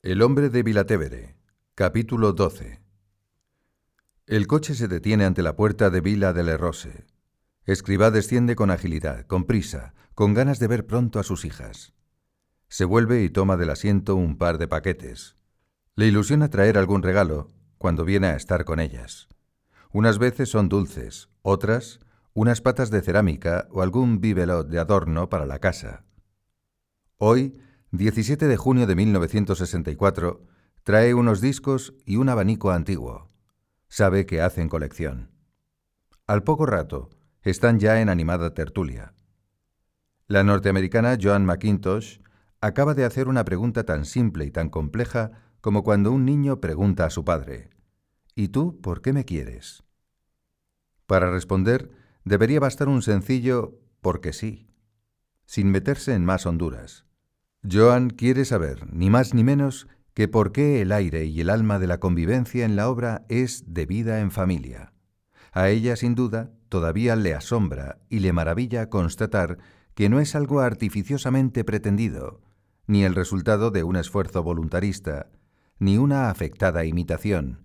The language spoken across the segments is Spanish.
El hombre de Vilatevere, capítulo 12. El coche se detiene ante la puerta de Vila de Lerrose. Escribá desciende con agilidad, con prisa, con ganas de ver pronto a sus hijas. Se vuelve y toma del asiento un par de paquetes. Le ilusiona traer algún regalo cuando viene a estar con ellas. Unas veces son dulces, otras unas patas de cerámica o algún bibelot de adorno para la casa. Hoy 17 de junio de 1964, trae unos discos y un abanico antiguo. Sabe que hacen colección. Al poco rato, están ya en animada tertulia. La norteamericana Joan McIntosh acaba de hacer una pregunta tan simple y tan compleja como cuando un niño pregunta a su padre, ¿Y tú por qué me quieres? Para responder, debería bastar un sencillo porque sí, sin meterse en más honduras. Joan quiere saber, ni más ni menos, que por qué el aire y el alma de la convivencia en la obra es de vida en familia. A ella, sin duda, todavía le asombra y le maravilla constatar que no es algo artificiosamente pretendido, ni el resultado de un esfuerzo voluntarista, ni una afectada imitación,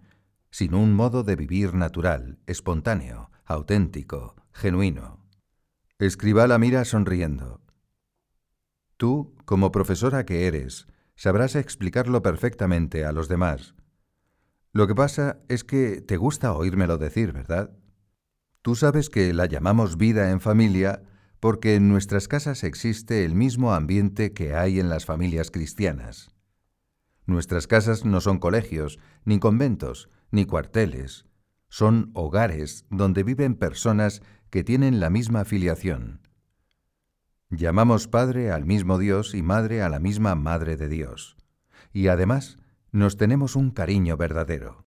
sino un modo de vivir natural, espontáneo, auténtico, genuino. Escriba la mira sonriendo. Tú, como profesora que eres, sabrás explicarlo perfectamente a los demás. Lo que pasa es que te gusta oírmelo decir, ¿verdad? Tú sabes que la llamamos vida en familia porque en nuestras casas existe el mismo ambiente que hay en las familias cristianas. Nuestras casas no son colegios, ni conventos, ni cuarteles, son hogares donde viven personas que tienen la misma filiación. Llamamos Padre al mismo Dios y Madre a la misma Madre de Dios. Y además nos tenemos un cariño verdadero.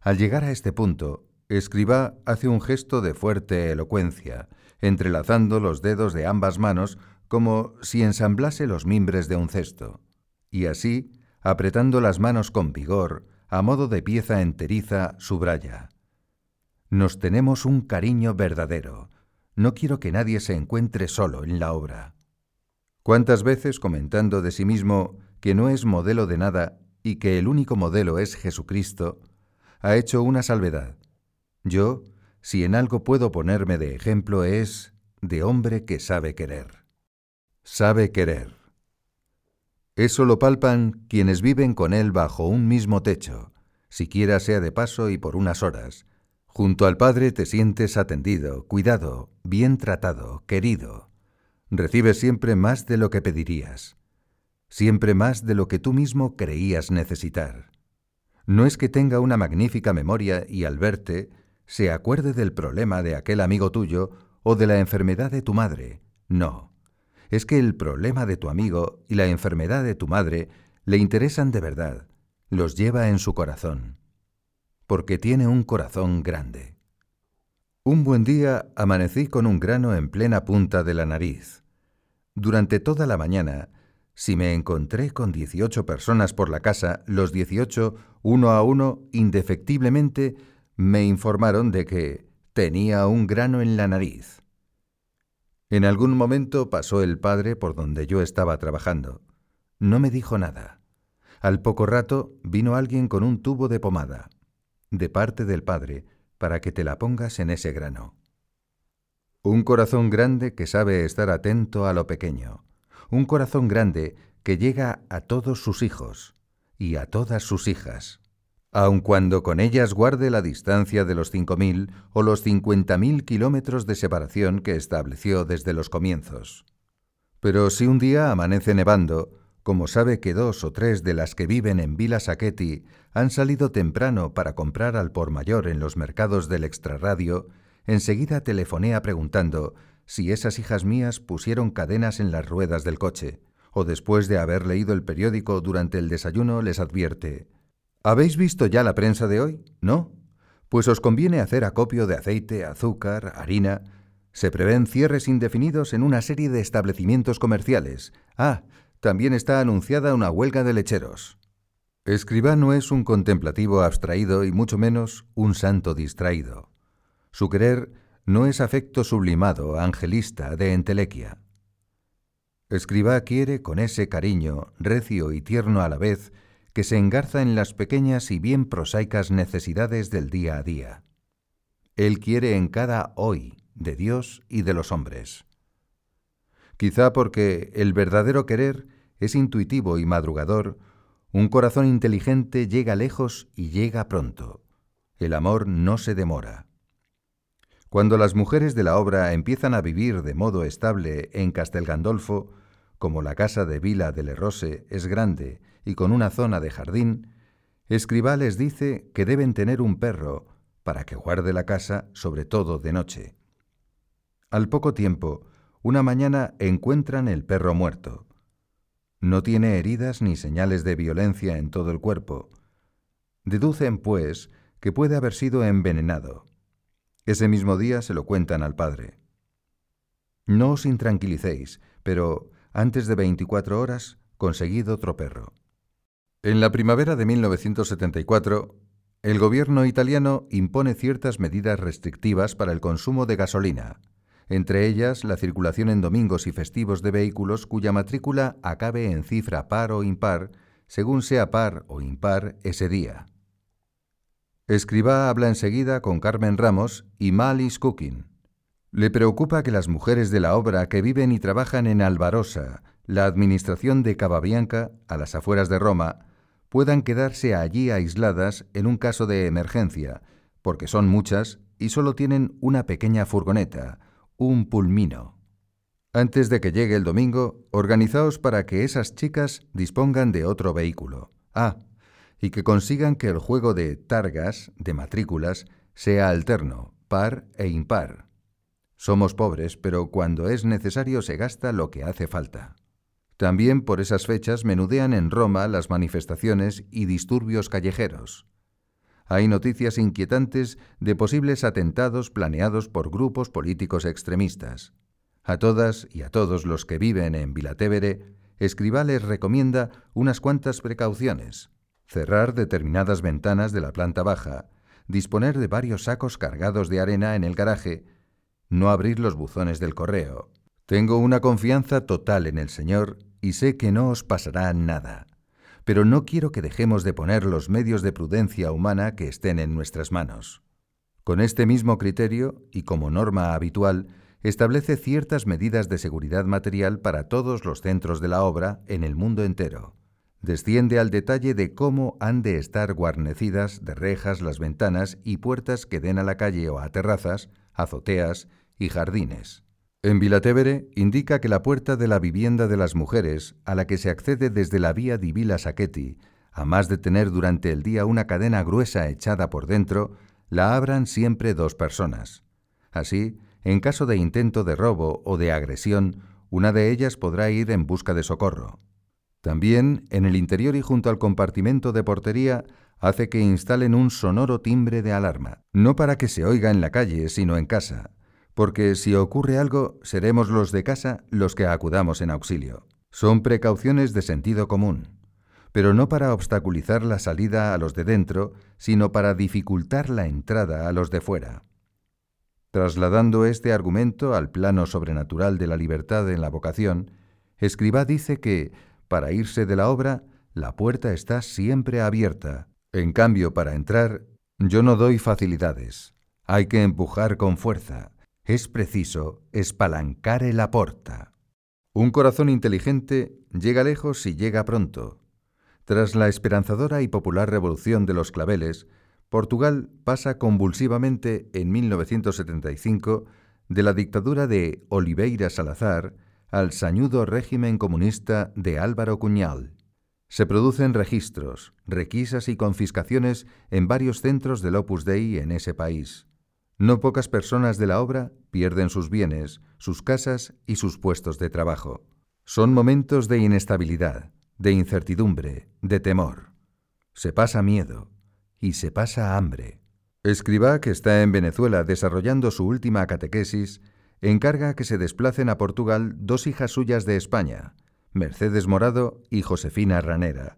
Al llegar a este punto, Escribá hace un gesto de fuerte elocuencia, entrelazando los dedos de ambas manos como si ensamblase los mimbres de un cesto, y así, apretando las manos con vigor, a modo de pieza enteriza, subraya. Nos tenemos un cariño verdadero, no quiero que nadie se encuentre solo en la obra. ¿Cuántas veces comentando de sí mismo que no es modelo de nada y que el único modelo es Jesucristo, ha hecho una salvedad? Yo, si en algo puedo ponerme de ejemplo, es de hombre que sabe querer. Sabe querer. Eso lo palpan quienes viven con él bajo un mismo techo, siquiera sea de paso y por unas horas, Junto al Padre te sientes atendido, cuidado, bien tratado, querido. Recibes siempre más de lo que pedirías, siempre más de lo que tú mismo creías necesitar. No es que tenga una magnífica memoria y al verte se acuerde del problema de aquel amigo tuyo o de la enfermedad de tu madre. No. Es que el problema de tu amigo y la enfermedad de tu madre le interesan de verdad, los lleva en su corazón porque tiene un corazón grande. Un buen día amanecí con un grano en plena punta de la nariz. Durante toda la mañana, si me encontré con dieciocho personas por la casa, los dieciocho, uno a uno, indefectiblemente, me informaron de que tenía un grano en la nariz. En algún momento pasó el padre por donde yo estaba trabajando. No me dijo nada. Al poco rato vino alguien con un tubo de pomada de parte del Padre, para que te la pongas en ese grano. Un corazón grande que sabe estar atento a lo pequeño. Un corazón grande que llega a todos sus hijos y a todas sus hijas, aun cuando con ellas guarde la distancia de los cinco mil o los cincuenta mil kilómetros de separación que estableció desde los comienzos. Pero si un día amanece nevando, como sabe que dos o tres de las que viven en Vila Saqueti han salido temprano para comprar al por mayor en los mercados del extrarradio, enseguida telefonea preguntando si esas hijas mías pusieron cadenas en las ruedas del coche, o después de haber leído el periódico durante el desayuno les advierte ¿Habéis visto ya la prensa de hoy? ¿No? Pues os conviene hacer acopio de aceite, azúcar, harina. Se prevén cierres indefinidos en una serie de establecimientos comerciales. Ah, también está anunciada una huelga de lecheros. Escribano es un contemplativo abstraído y mucho menos un santo distraído. Su querer no es afecto sublimado, angelista, de entelequia. Escribá quiere con ese cariño, recio y tierno a la vez, que se engarza en las pequeñas y bien prosaicas necesidades del día a día. Él quiere en cada hoy de Dios y de los hombres. Quizá porque el verdadero querer es intuitivo y madrugador, un corazón inteligente llega lejos y llega pronto. El amor no se demora. Cuando las mujeres de la obra empiezan a vivir de modo estable en Castel Gandolfo, como la casa de Vila de Lerrose es grande y con una zona de jardín, Escribá les dice que deben tener un perro para que guarde la casa, sobre todo de noche. Al poco tiempo, una mañana encuentran el perro muerto. No tiene heridas ni señales de violencia en todo el cuerpo. Deducen, pues, que puede haber sido envenenado. Ese mismo día se lo cuentan al padre. No os intranquilicéis, pero antes de 24 horas conseguid otro perro. En la primavera de 1974, el gobierno italiano impone ciertas medidas restrictivas para el consumo de gasolina, entre ellas la circulación en domingos y festivos de vehículos cuya matrícula acabe en cifra par o impar, según sea par o impar ese día. Escriba habla enseguida con Carmen Ramos y Malis Cooking. Le preocupa que las mujeres de la obra que viven y trabajan en Alvarosa, la administración de Cavabianca, a las afueras de Roma, puedan quedarse allí aisladas en un caso de emergencia, porque son muchas y solo tienen una pequeña furgoneta, un pulmino. Antes de que llegue el domingo, organizaos para que esas chicas dispongan de otro vehículo. Ah, y que consigan que el juego de targas, de matrículas, sea alterno, par e impar. Somos pobres, pero cuando es necesario se gasta lo que hace falta. También por esas fechas menudean en Roma las manifestaciones y disturbios callejeros. Hay noticias inquietantes de posibles atentados planeados por grupos políticos extremistas. A todas y a todos los que viven en Vilatevere, Escribá les recomienda unas cuantas precauciones. Cerrar determinadas ventanas de la planta baja, disponer de varios sacos cargados de arena en el garaje no abrir los buzones del correo. Tengo una confianza total en el Señor y sé que no os pasará nada, pero no quiero que dejemos de poner los medios de prudencia humana que estén en nuestras manos. Con este mismo criterio, y como norma habitual, establece ciertas medidas de seguridad material para todos los centros de la obra en el mundo entero. Desciende al detalle de cómo han de estar guarnecidas de rejas las ventanas y puertas que den a la calle o a terrazas, azoteas y jardines. En Vilatevere indica que la puerta de la vivienda de las mujeres, a la que se accede desde la vía di Villa Sacchetti, a más de tener durante el día una cadena gruesa echada por dentro, la abran siempre dos personas. Así, en caso de intento de robo o de agresión, una de ellas podrá ir en busca de socorro. También, en el interior y junto al compartimento de portería, hace que instalen un sonoro timbre de alarma, no para que se oiga en la calle, sino en casa, porque si ocurre algo, seremos los de casa los que acudamos en auxilio. Son precauciones de sentido común, pero no para obstaculizar la salida a los de dentro, sino para dificultar la entrada a los de fuera. Trasladando este argumento al plano sobrenatural de la libertad en la vocación, Escribá dice que, para irse de la obra, la puerta está siempre abierta. En cambio, para entrar, yo no doy facilidades. Hay que empujar con fuerza es preciso espalancare la porta. Un corazón inteligente llega lejos y llega pronto. Tras la esperanzadora y popular revolución de los claveles, Portugal pasa convulsivamente en 1975 de la dictadura de Oliveira Salazar al sañudo régimen comunista de Álvaro Cuñal. Se producen registros, requisas y confiscaciones en varios centros del Opus Dei en ese país. No pocas personas de la obra pierden sus bienes, sus casas y sus puestos de trabajo. Son momentos de inestabilidad, de incertidumbre, de temor. Se pasa miedo y se pasa hambre. Escriba, que está en Venezuela desarrollando su última catequesis, encarga que se desplacen a Portugal dos hijas suyas de España, Mercedes Morado y Josefina Ranera,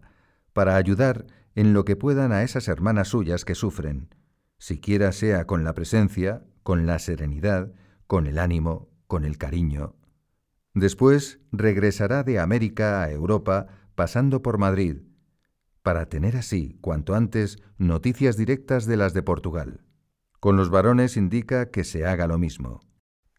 para ayudar en lo que puedan a esas hermanas suyas que sufren, siquiera sea con la presencia, con la serenidad, con el ánimo, con el cariño. Después regresará de América a Europa pasando por Madrid, para tener así, cuanto antes, noticias directas de las de Portugal. Con los varones indica que se haga lo mismo.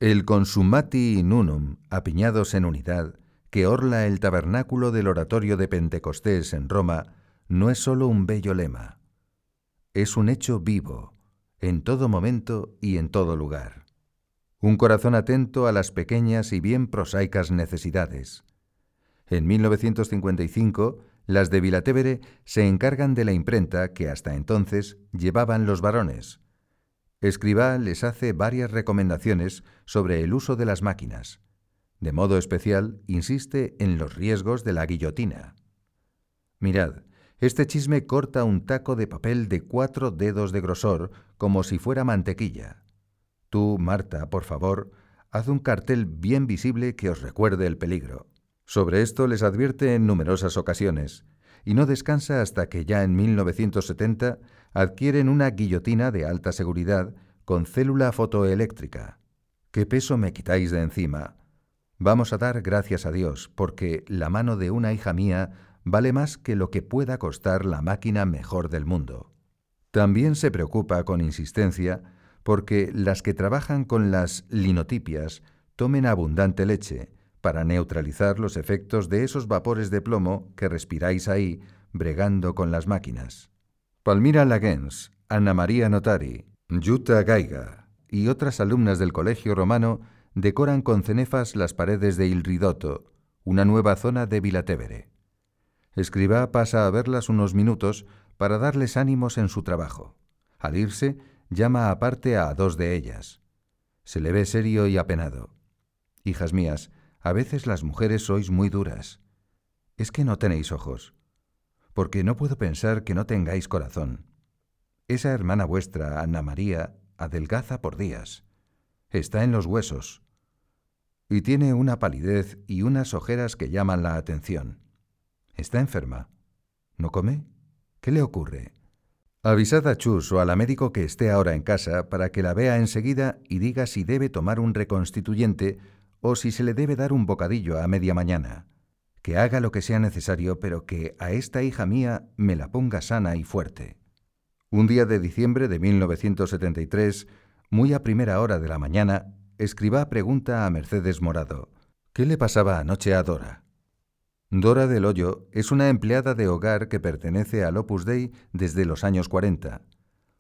El consumati in unum, apiñados en unidad, que orla el tabernáculo del oratorio de Pentecostés en Roma, no es sólo un bello lema, es un hecho vivo, en todo momento y en todo lugar. Un corazón atento a las pequeñas y bien prosaicas necesidades. En 1955, las de Vilatevere se encargan de la imprenta que hasta entonces llevaban los varones. Escribá les hace varias recomendaciones sobre el uso de las máquinas. De modo especial, insiste en los riesgos de la guillotina. Mirad, este chisme corta un taco de papel de cuatro dedos de grosor como si fuera mantequilla. Tú, Marta, por favor, haz un cartel bien visible que os recuerde el peligro. Sobre esto les advierte en numerosas ocasiones, y no descansa hasta que ya en 1970 adquieren una guillotina de alta seguridad con célula fotoeléctrica. ¿Qué peso me quitáis de encima? Vamos a dar gracias a Dios, porque la mano de una hija mía vale más que lo que pueda costar la máquina mejor del mundo. También se preocupa con insistencia porque las que trabajan con las linotipias tomen abundante leche, para neutralizar los efectos de esos vapores de plomo que respiráis ahí bregando con las máquinas. Palmira Lagens, Ana María Notari, Jutta Gaiga y otras alumnas del Colegio Romano decoran con cenefas las paredes de Il Ridotto, una nueva zona de Vilatevere. Escribá pasa a verlas unos minutos para darles ánimos en su trabajo. Al irse, llama aparte a dos de ellas. Se le ve serio y apenado. Hijas mías, a veces las mujeres sois muy duras. Es que no tenéis ojos. Porque no puedo pensar que no tengáis corazón. Esa hermana vuestra, Ana María, adelgaza por días. Está en los huesos. Y tiene una palidez y unas ojeras que llaman la atención. Está enferma. ¿No come? ¿Qué le ocurre? Avisad a Chus o a la médico que esté ahora en casa para que la vea enseguida y diga si debe tomar un reconstituyente o si se le debe dar un bocadillo a media mañana. Que haga lo que sea necesario, pero que a esta hija mía me la ponga sana y fuerte. Un día de diciembre de 1973, muy a primera hora de la mañana, escriba pregunta a Mercedes Morado, ¿qué le pasaba anoche a Dora? Dora del Hoyo es una empleada de hogar que pertenece al Opus Dei desde los años 40,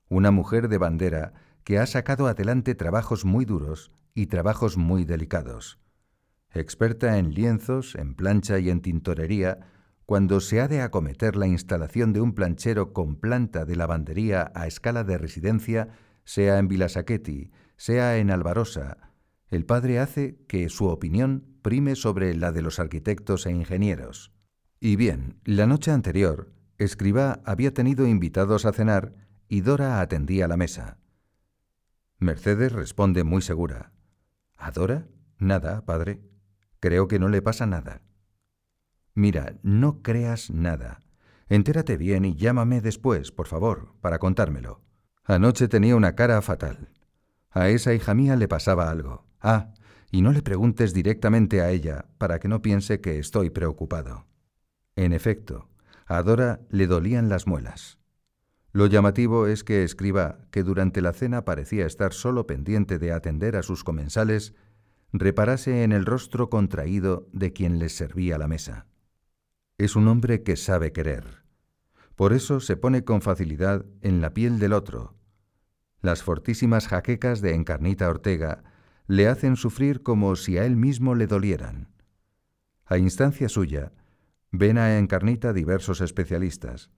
una mujer de bandera que ha sacado adelante trabajos muy duros y trabajos muy delicados. Experta en lienzos, en plancha y en tintorería, cuando se ha de acometer la instalación de un planchero con planta de lavandería a escala de residencia, sea en Vilasaqueti, sea en Alvarosa, el padre hace que su opinión prime sobre la de los arquitectos e ingenieros. Y bien, la noche anterior, Escribá había tenido invitados a cenar y Dora atendía la mesa. Mercedes responde muy segura. ¿Adora? Nada, padre. Creo que no le pasa nada. Mira, no creas nada. Entérate bien y llámame después, por favor, para contármelo. Anoche tenía una cara fatal. A esa hija mía le pasaba algo. Ah, y no le preguntes directamente a ella para que no piense que estoy preocupado. En efecto, a Dora le dolían las muelas. Lo llamativo es que escriba que durante la cena parecía estar solo pendiente de atender a sus comensales, reparase en el rostro contraído de quien les servía la mesa. Es un hombre que sabe querer. Por eso se pone con facilidad en la piel del otro. Las fortísimas jaquecas de Encarnita Ortega le hacen sufrir como si a él mismo le dolieran. A instancia suya, ven a Encarnita diversos especialistas.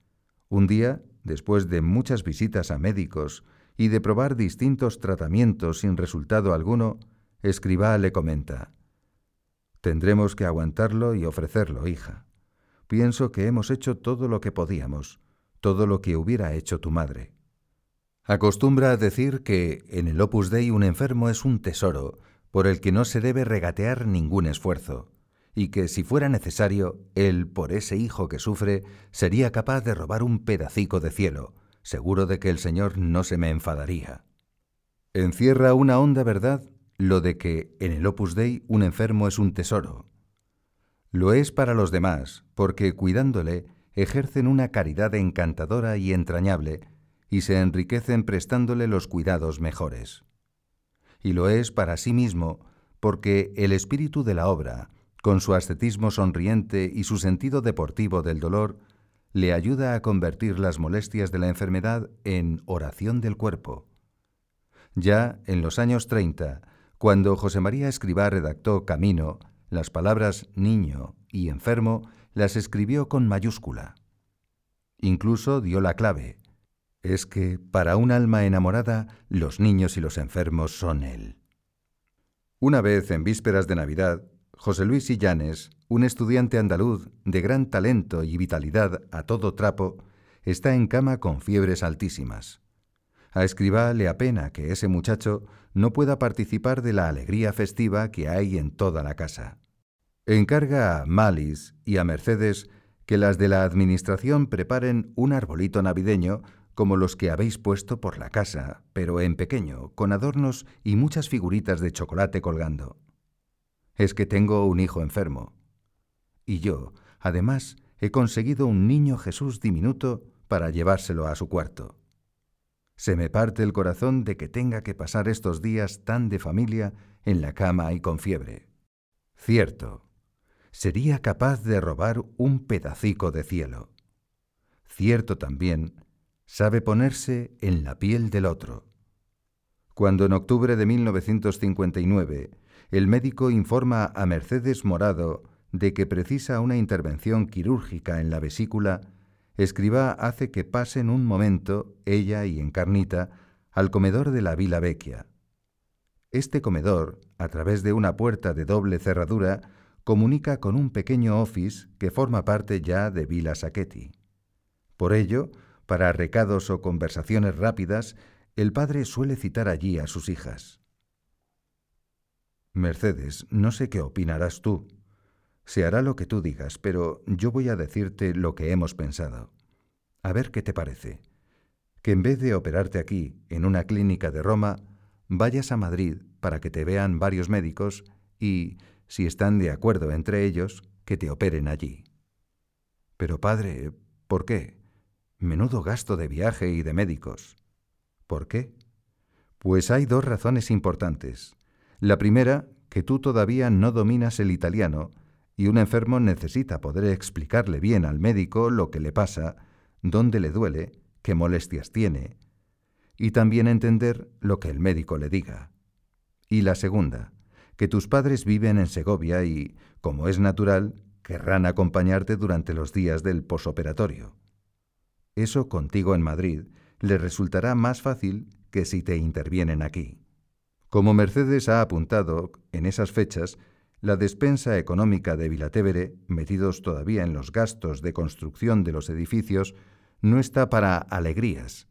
Un día después de muchas visitas a médicos y de probar distintos tratamientos sin resultado alguno, Escribá le comenta, Tendremos que aguantarlo y ofrecerlo, hija. Pienso que hemos hecho todo lo que podíamos, todo lo que hubiera hecho tu madre. Acostumbra a decir que en el Opus Dei un enfermo es un tesoro por el que no se debe regatear ningún esfuerzo y que si fuera necesario, él, por ese hijo que sufre, sería capaz de robar un pedacico de cielo, seguro de que el Señor no se me enfadaría. Encierra una honda verdad lo de que en el Opus Dei un enfermo es un tesoro. Lo es para los demás, porque cuidándole ejercen una caridad encantadora y entrañable, y se enriquecen prestándole los cuidados mejores. Y lo es para sí mismo, porque el espíritu de la obra, con su ascetismo sonriente y su sentido deportivo del dolor, le ayuda a convertir las molestias de la enfermedad en oración del cuerpo. Ya en los años 30, cuando José María Escribá redactó Camino, las palabras niño y enfermo las escribió con mayúscula. Incluso dio la clave. Es que para un alma enamorada los niños y los enfermos son él. Una vez en vísperas de Navidad, José Luis Sillanes, un estudiante andaluz de gran talento y vitalidad a todo trapo, está en cama con fiebres altísimas. A Escribá le apena que ese muchacho no pueda participar de la alegría festiva que hay en toda la casa. Encarga a Malis y a Mercedes que las de la Administración preparen un arbolito navideño como los que habéis puesto por la casa, pero en pequeño, con adornos y muchas figuritas de chocolate colgando es que tengo un hijo enfermo. Y yo, además, he conseguido un niño Jesús diminuto para llevárselo a su cuarto. Se me parte el corazón de que tenga que pasar estos días tan de familia en la cama y con fiebre. Cierto, sería capaz de robar un pedacico de cielo. Cierto también, sabe ponerse en la piel del otro. Cuando en octubre de 1959 el médico informa a Mercedes Morado de que precisa una intervención quirúrgica en la vesícula, Escribá hace que pasen un momento, ella y Encarnita, al comedor de la Vila Vecchia. Este comedor, a través de una puerta de doble cerradura, comunica con un pequeño office que forma parte ya de Vila Sacchetti. Por ello, para recados o conversaciones rápidas, el padre suele citar allí a sus hijas. Mercedes, no sé qué opinarás tú. Se hará lo que tú digas, pero yo voy a decirte lo que hemos pensado. A ver qué te parece. Que en vez de operarte aquí, en una clínica de Roma, vayas a Madrid para que te vean varios médicos y, si están de acuerdo entre ellos, que te operen allí. Pero padre, ¿por qué? Menudo gasto de viaje y de médicos. ¿Por qué? Pues hay dos razones importantes. La primera, que tú todavía no dominas el italiano y un enfermo necesita poder explicarle bien al médico lo que le pasa, dónde le duele, qué molestias tiene, y también entender lo que el médico le diga. Y la segunda, que tus padres viven en Segovia y, como es natural, querrán acompañarte durante los días del posoperatorio. Eso contigo en Madrid le resultará más fácil que si te intervienen aquí. Como Mercedes ha apuntado, en esas fechas, la despensa económica de Vilatevere, metidos todavía en los gastos de construcción de los edificios, no está para alegrías.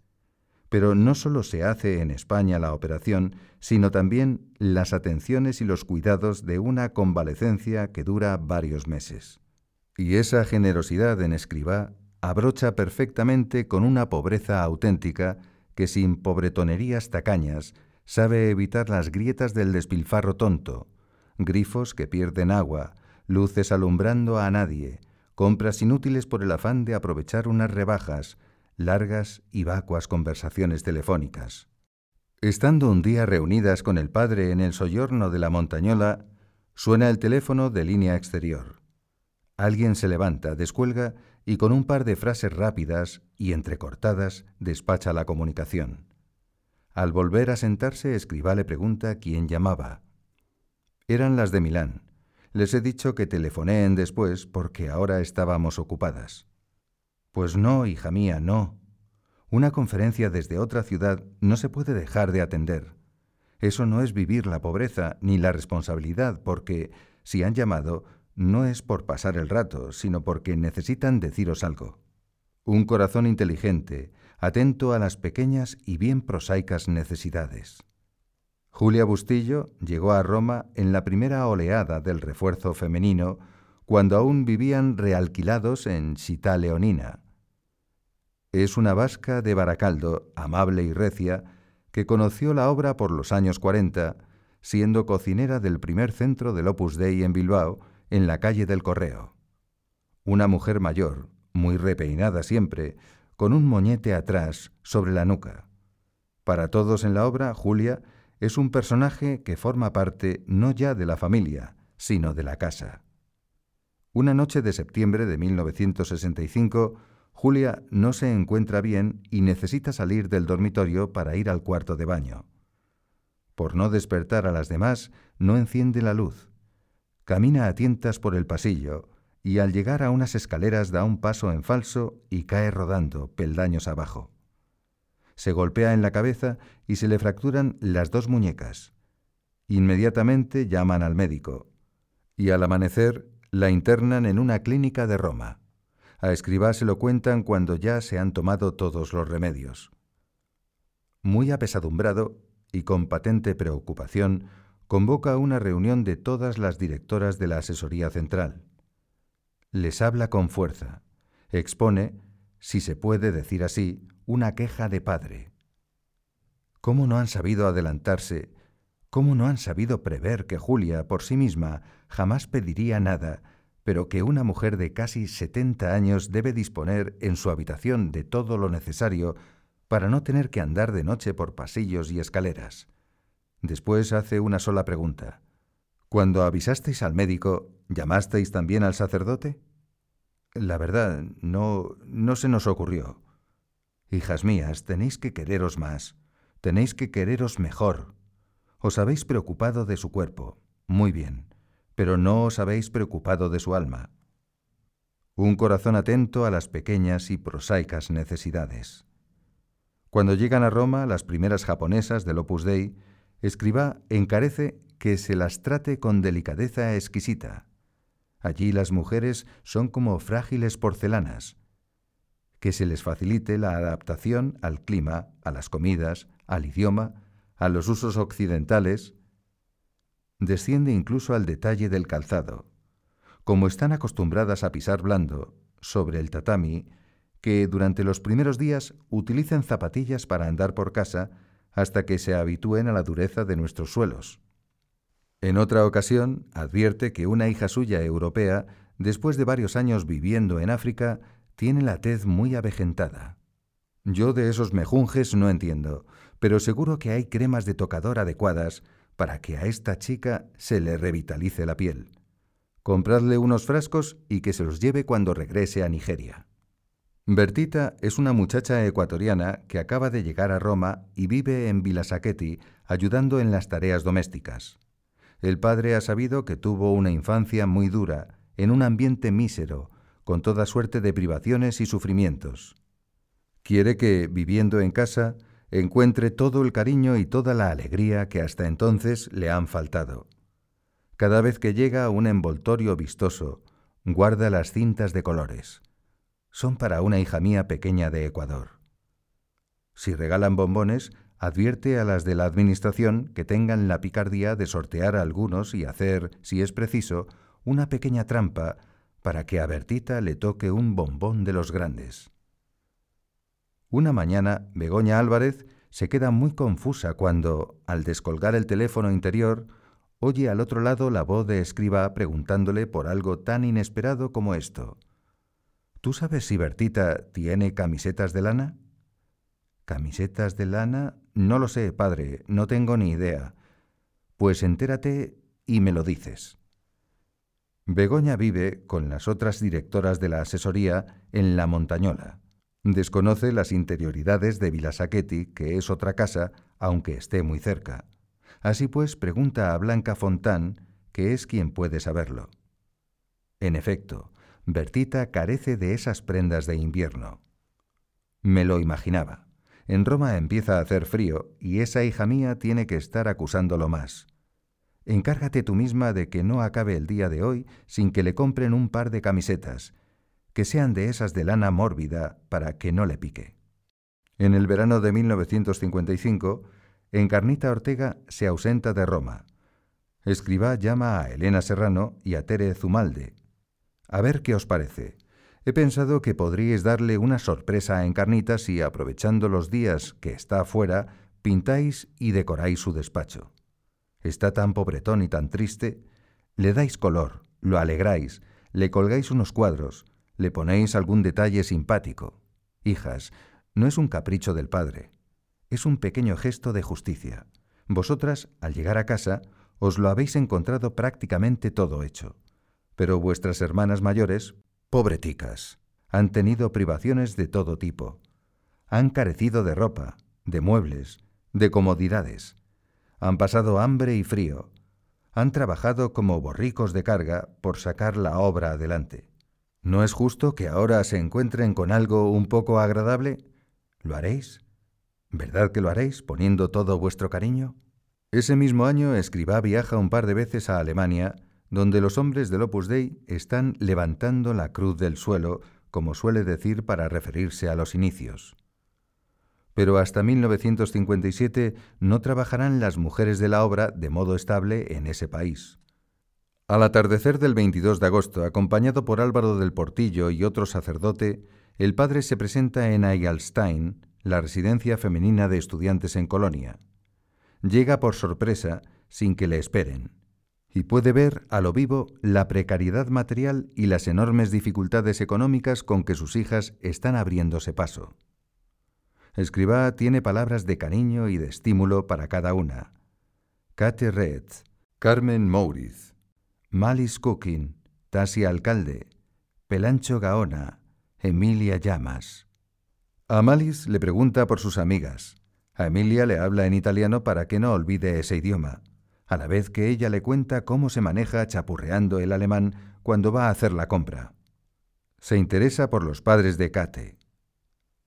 Pero no solo se hace en España la operación, sino también las atenciones y los cuidados de una convalecencia que dura varios meses. Y esa generosidad en escriba abrocha perfectamente con una pobreza auténtica que sin pobretonerías tacañas Sabe evitar las grietas del despilfarro tonto, grifos que pierden agua, luces alumbrando a nadie, compras inútiles por el afán de aprovechar unas rebajas, largas y vacuas conversaciones telefónicas. Estando un día reunidas con el padre en el soyorno de la montañola, suena el teléfono de línea exterior. Alguien se levanta, descuelga y con un par de frases rápidas y entrecortadas despacha la comunicación. Al volver a sentarse, Escribá le pregunta quién llamaba. Eran las de Milán. Les he dicho que telefoneen después porque ahora estábamos ocupadas. Pues no, hija mía, no. Una conferencia desde otra ciudad no se puede dejar de atender. Eso no es vivir la pobreza ni la responsabilidad, porque si han llamado no es por pasar el rato, sino porque necesitan deciros algo. Un corazón inteligente, atento a las pequeñas y bien prosaicas necesidades. Julia Bustillo llegó a Roma en la primera oleada del refuerzo femenino, cuando aún vivían realquilados en Città Leonina. Es una vasca de Baracaldo, amable y recia, que conoció la obra por los años 40, siendo cocinera del primer centro del Opus Dei en Bilbao, en la calle del Correo. Una mujer mayor, muy repeinada siempre, con un moñete atrás sobre la nuca. Para todos en la obra, Julia es un personaje que forma parte no ya de la familia, sino de la casa. Una noche de septiembre de 1965, Julia no se encuentra bien y necesita salir del dormitorio para ir al cuarto de baño. Por no despertar a las demás, no enciende la luz. Camina a tientas por el pasillo y al llegar a unas escaleras da un paso en falso y cae rodando peldaños abajo. Se golpea en la cabeza y se le fracturan las dos muñecas. Inmediatamente llaman al médico y al amanecer la internan en una clínica de Roma. A Escribá se lo cuentan cuando ya se han tomado todos los remedios. Muy apesadumbrado y con patente preocupación, convoca una reunión de todas las directoras de la Asesoría Central les habla con fuerza, expone, si se puede decir así, una queja de padre. ¿Cómo no han sabido adelantarse? ¿Cómo no han sabido prever que Julia por sí misma jamás pediría nada, pero que una mujer de casi setenta años debe disponer en su habitación de todo lo necesario para no tener que andar de noche por pasillos y escaleras? Después hace una sola pregunta. Cuando avisasteis al médico, ¿llamasteis también al sacerdote? La verdad, no, no se nos ocurrió. Hijas mías, tenéis que quereros más, tenéis que quereros mejor. Os habéis preocupado de su cuerpo, muy bien, pero no os habéis preocupado de su alma. Un corazón atento a las pequeñas y prosaicas necesidades. Cuando llegan a Roma las primeras japonesas del Opus Dei, Escribá encarece que se las trate con delicadeza exquisita. Allí las mujeres son como frágiles porcelanas. Que se les facilite la adaptación al clima, a las comidas, al idioma, a los usos occidentales. Desciende incluso al detalle del calzado. Como están acostumbradas a pisar blando, sobre el tatami, que durante los primeros días utilicen zapatillas para andar por casa hasta que se habitúen a la dureza de nuestros suelos. En otra ocasión, advierte que una hija suya europea, después de varios años viviendo en África, tiene la tez muy avejentada. Yo de esos mejunjes no entiendo, pero seguro que hay cremas de tocador adecuadas para que a esta chica se le revitalice la piel. Compradle unos frascos y que se los lleve cuando regrese a Nigeria. Bertita es una muchacha ecuatoriana que acaba de llegar a Roma y vive en Vilasaqueti ayudando en las tareas domésticas. El padre ha sabido que tuvo una infancia muy dura, en un ambiente mísero, con toda suerte de privaciones y sufrimientos. Quiere que, viviendo en casa, encuentre todo el cariño y toda la alegría que hasta entonces le han faltado. Cada vez que llega un envoltorio vistoso, guarda las cintas de colores. Son para una hija mía pequeña de Ecuador. Si regalan bombones, advierte a las de la Administración que tengan la picardía de sortear a algunos y hacer, si es preciso, una pequeña trampa para que a Bertita le toque un bombón de los grandes. Una mañana, Begoña Álvarez se queda muy confusa cuando, al descolgar el teléfono interior, oye al otro lado la voz de escriba preguntándole por algo tan inesperado como esto. ¿Tú sabes si Bertita tiene camisetas de lana? ¿Camisetas de lana? No lo sé, padre, no tengo ni idea. Pues entérate y me lo dices. Begoña vive, con las otras directoras de la asesoría, en La Montañola. Desconoce las interioridades de Vilasaqueti, que es otra casa, aunque esté muy cerca. Así pues, pregunta a Blanca Fontán, que es quien puede saberlo. En efecto, Bertita carece de esas prendas de invierno. Me lo imaginaba. En Roma empieza a hacer frío y esa hija mía tiene que estar acusándolo más. Encárgate tú misma de que no acabe el día de hoy sin que le compren un par de camisetas, que sean de esas de lana mórbida para que no le pique. En el verano de 1955, Encarnita Ortega se ausenta de Roma. Escribá llama a Elena Serrano y a Tere Zumalde. A ver qué os parece. He pensado que podríais darle una sorpresa a Encarnita si, aprovechando los días que está afuera, pintáis y decoráis su despacho. Está tan pobretón y tan triste. Le dais color, lo alegráis, le colgáis unos cuadros, le ponéis algún detalle simpático. Hijas, no es un capricho del padre, es un pequeño gesto de justicia. Vosotras, al llegar a casa, os lo habéis encontrado prácticamente todo hecho. Pero vuestras hermanas mayores, pobreticas, han tenido privaciones de todo tipo. Han carecido de ropa, de muebles, de comodidades. Han pasado hambre y frío. Han trabajado como borricos de carga por sacar la obra adelante. ¿No es justo que ahora se encuentren con algo un poco agradable? ¿Lo haréis? ¿Verdad que lo haréis poniendo todo vuestro cariño? Ese mismo año Escribá viaja un par de veces a Alemania, donde los hombres del Opus Dei están levantando la cruz del suelo, como suele decir para referirse a los inicios. Pero hasta 1957 no trabajarán las mujeres de la obra de modo estable en ese país. Al atardecer del 22 de agosto, acompañado por Álvaro del Portillo y otro sacerdote, el padre se presenta en Eigelstein, la residencia femenina de estudiantes en Colonia. Llega por sorpresa, sin que le esperen, y puede ver a lo vivo la precariedad material y las enormes dificultades económicas con que sus hijas están abriéndose paso. Escribá tiene palabras de cariño y de estímulo para cada una. Kate Red, Carmen Mouriz, Malis Cooking, Tasia Alcalde, Pelancho Gaona, Emilia Llamas. A Malis le pregunta por sus amigas. A Emilia le habla en italiano para que no olvide ese idioma, a la vez que ella le cuenta cómo se maneja chapurreando el alemán cuando va a hacer la compra. Se interesa por los padres de Kate.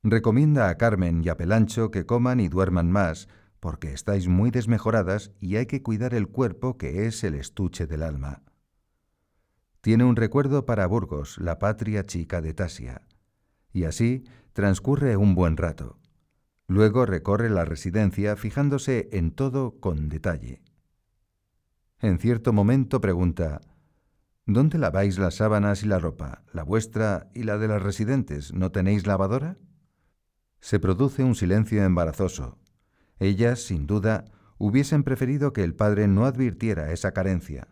Recomienda a Carmen y a Pelancho que coman y duerman más, porque estáis muy desmejoradas y hay que cuidar el cuerpo que es el estuche del alma. Tiene un recuerdo para Burgos, la patria chica de Tasia. Y así Transcurre un buen rato. Luego recorre la residencia fijándose en todo con detalle. En cierto momento pregunta, ¿Dónde laváis las sábanas y la ropa, la vuestra y la de las residentes? ¿No tenéis lavadora? Se produce un silencio embarazoso. Ellas, sin duda, hubiesen preferido que el padre no advirtiera esa carencia.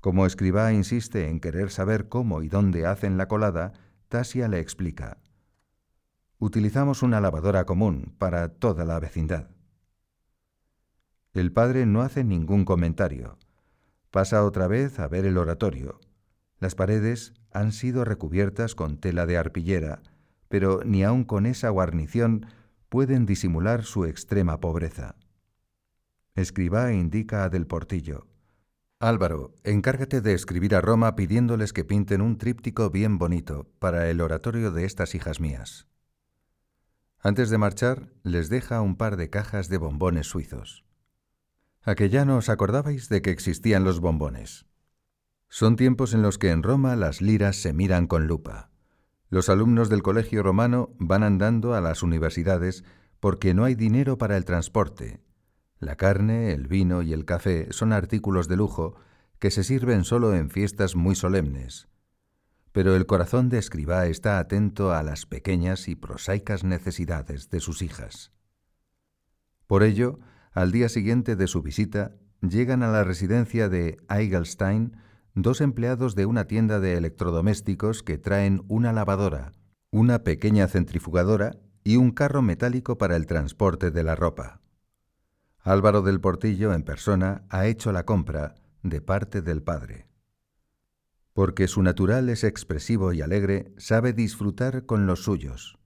Como escriba insiste en querer saber cómo y dónde hacen la colada, Tasia le explica. Utilizamos una lavadora común para toda la vecindad. El padre no hace ningún comentario. Pasa otra vez a ver el oratorio. Las paredes han sido recubiertas con tela de arpillera, pero ni aun con esa guarnición pueden disimular su extrema pobreza. Escribá indica a Del Portillo. Álvaro, encárgate de escribir a Roma pidiéndoles que pinten un tríptico bien bonito para el oratorio de estas hijas mías. Antes de marchar, les deja un par de cajas de bombones suizos. ¿A ya no os acordabais de que existían los bombones? Son tiempos en los que en Roma las liras se miran con lupa. Los alumnos del colegio romano van andando a las universidades porque no hay dinero para el transporte. La carne, el vino y el café son artículos de lujo que se sirven solo en fiestas muy solemnes pero el corazón de escriba está atento a las pequeñas y prosaicas necesidades de sus hijas. Por ello, al día siguiente de su visita, llegan a la residencia de Eigelstein dos empleados de una tienda de electrodomésticos que traen una lavadora, una pequeña centrifugadora y un carro metálico para el transporte de la ropa. Álvaro del Portillo en persona ha hecho la compra de parte del padre. Porque su natural es expresivo y alegre, sabe disfrutar con los suyos.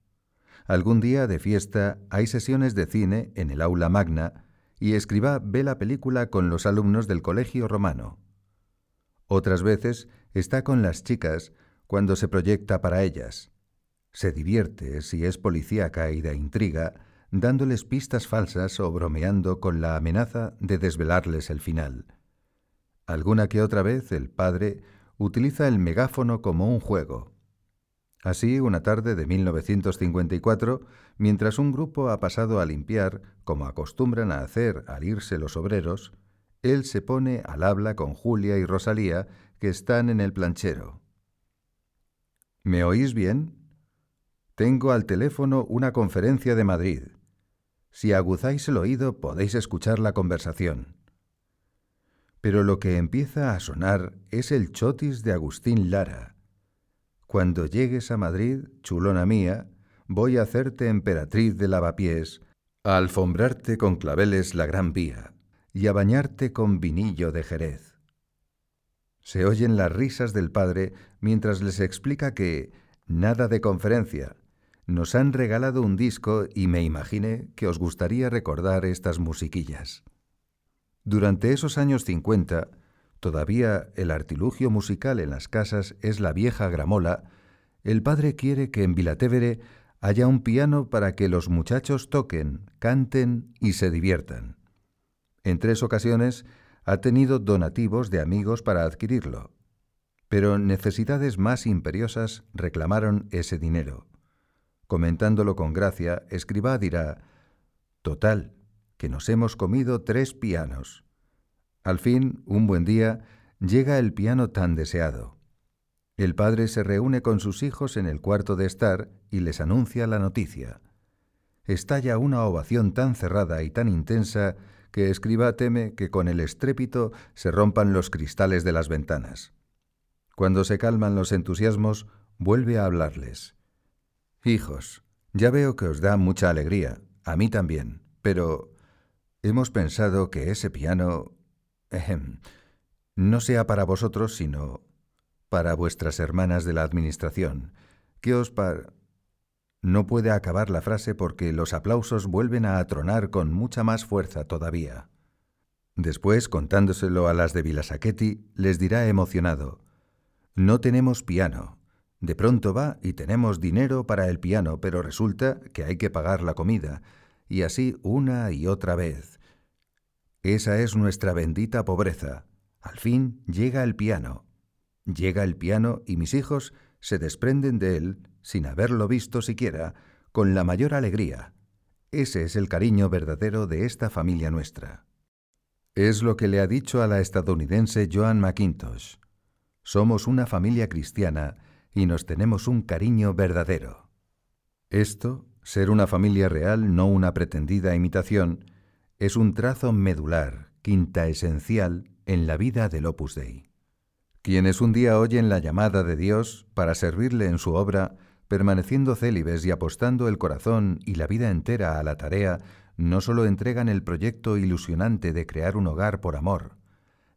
Algún día de fiesta hay sesiones de cine en el aula magna y escriba ve la película con los alumnos del colegio romano. Otras veces está con las chicas cuando se proyecta para ellas. Se divierte, si es policíaca y de intriga, dándoles pistas falsas o bromeando con la amenaza de desvelarles el final. Alguna que otra vez el padre utiliza el megáfono como un juego. Así, una tarde de 1954, mientras un grupo ha pasado a limpiar, como acostumbran a hacer al irse los obreros, él se pone al habla con Julia y Rosalía, que están en el planchero. ¿Me oís bien? Tengo al teléfono una conferencia de Madrid. Si aguzáis el oído podéis escuchar la conversación pero lo que empieza a sonar es el chotis de Agustín Lara. Cuando llegues a Madrid, chulona mía, voy a hacerte emperatriz de lavapiés, a alfombrarte con claveles la gran vía y a bañarte con vinillo de Jerez. Se oyen las risas del padre mientras les explica que nada de conferencia. Nos han regalado un disco y me imaginé que os gustaría recordar estas musiquillas. Durante esos años 50, todavía el artilugio musical en las casas es la vieja gramola, el padre quiere que en Vilatevere haya un piano para que los muchachos toquen, canten y se diviertan. En tres ocasiones ha tenido donativos de amigos para adquirirlo, pero necesidades más imperiosas reclamaron ese dinero. Comentándolo con gracia, escriba dirá, Total, que nos hemos comido tres pianos. Al fin, un buen día, llega el piano tan deseado. El padre se reúne con sus hijos en el cuarto de estar y les anuncia la noticia. Estalla una ovación tan cerrada y tan intensa que escriba teme que con el estrépito se rompan los cristales de las ventanas. Cuando se calman los entusiasmos, vuelve a hablarles. Hijos, ya veo que os da mucha alegría, a mí también, pero hemos pensado que ese piano... no sea para vosotros, sino para vuestras hermanas de la Administración. ¿Qué os par... No puede acabar la frase porque los aplausos vuelven a atronar con mucha más fuerza todavía. Después, contándoselo a las de Vilasaqueti, les dirá emocionado, No tenemos piano. De pronto va y tenemos dinero para el piano, pero resulta que hay que pagar la comida, y así una y otra vez. Esa es nuestra bendita pobreza. Al fin llega el piano. Llega el piano y mis hijos se desprenden de él, sin haberlo visto siquiera, con la mayor alegría. Ese es el cariño verdadero de esta familia nuestra. Es lo que le ha dicho a la estadounidense Joan McIntosh. Somos una familia cristiana y nos tenemos un cariño verdadero. Esto, ser una familia real, no una pretendida imitación, es un trazo medular, quinta esencial en la vida del Opus Dei. Quienes un día oyen la llamada de Dios para servirle en su obra, permaneciendo célibes y apostando el corazón y la vida entera a la tarea, no solo entregan el proyecto ilusionante de crear un hogar por amor,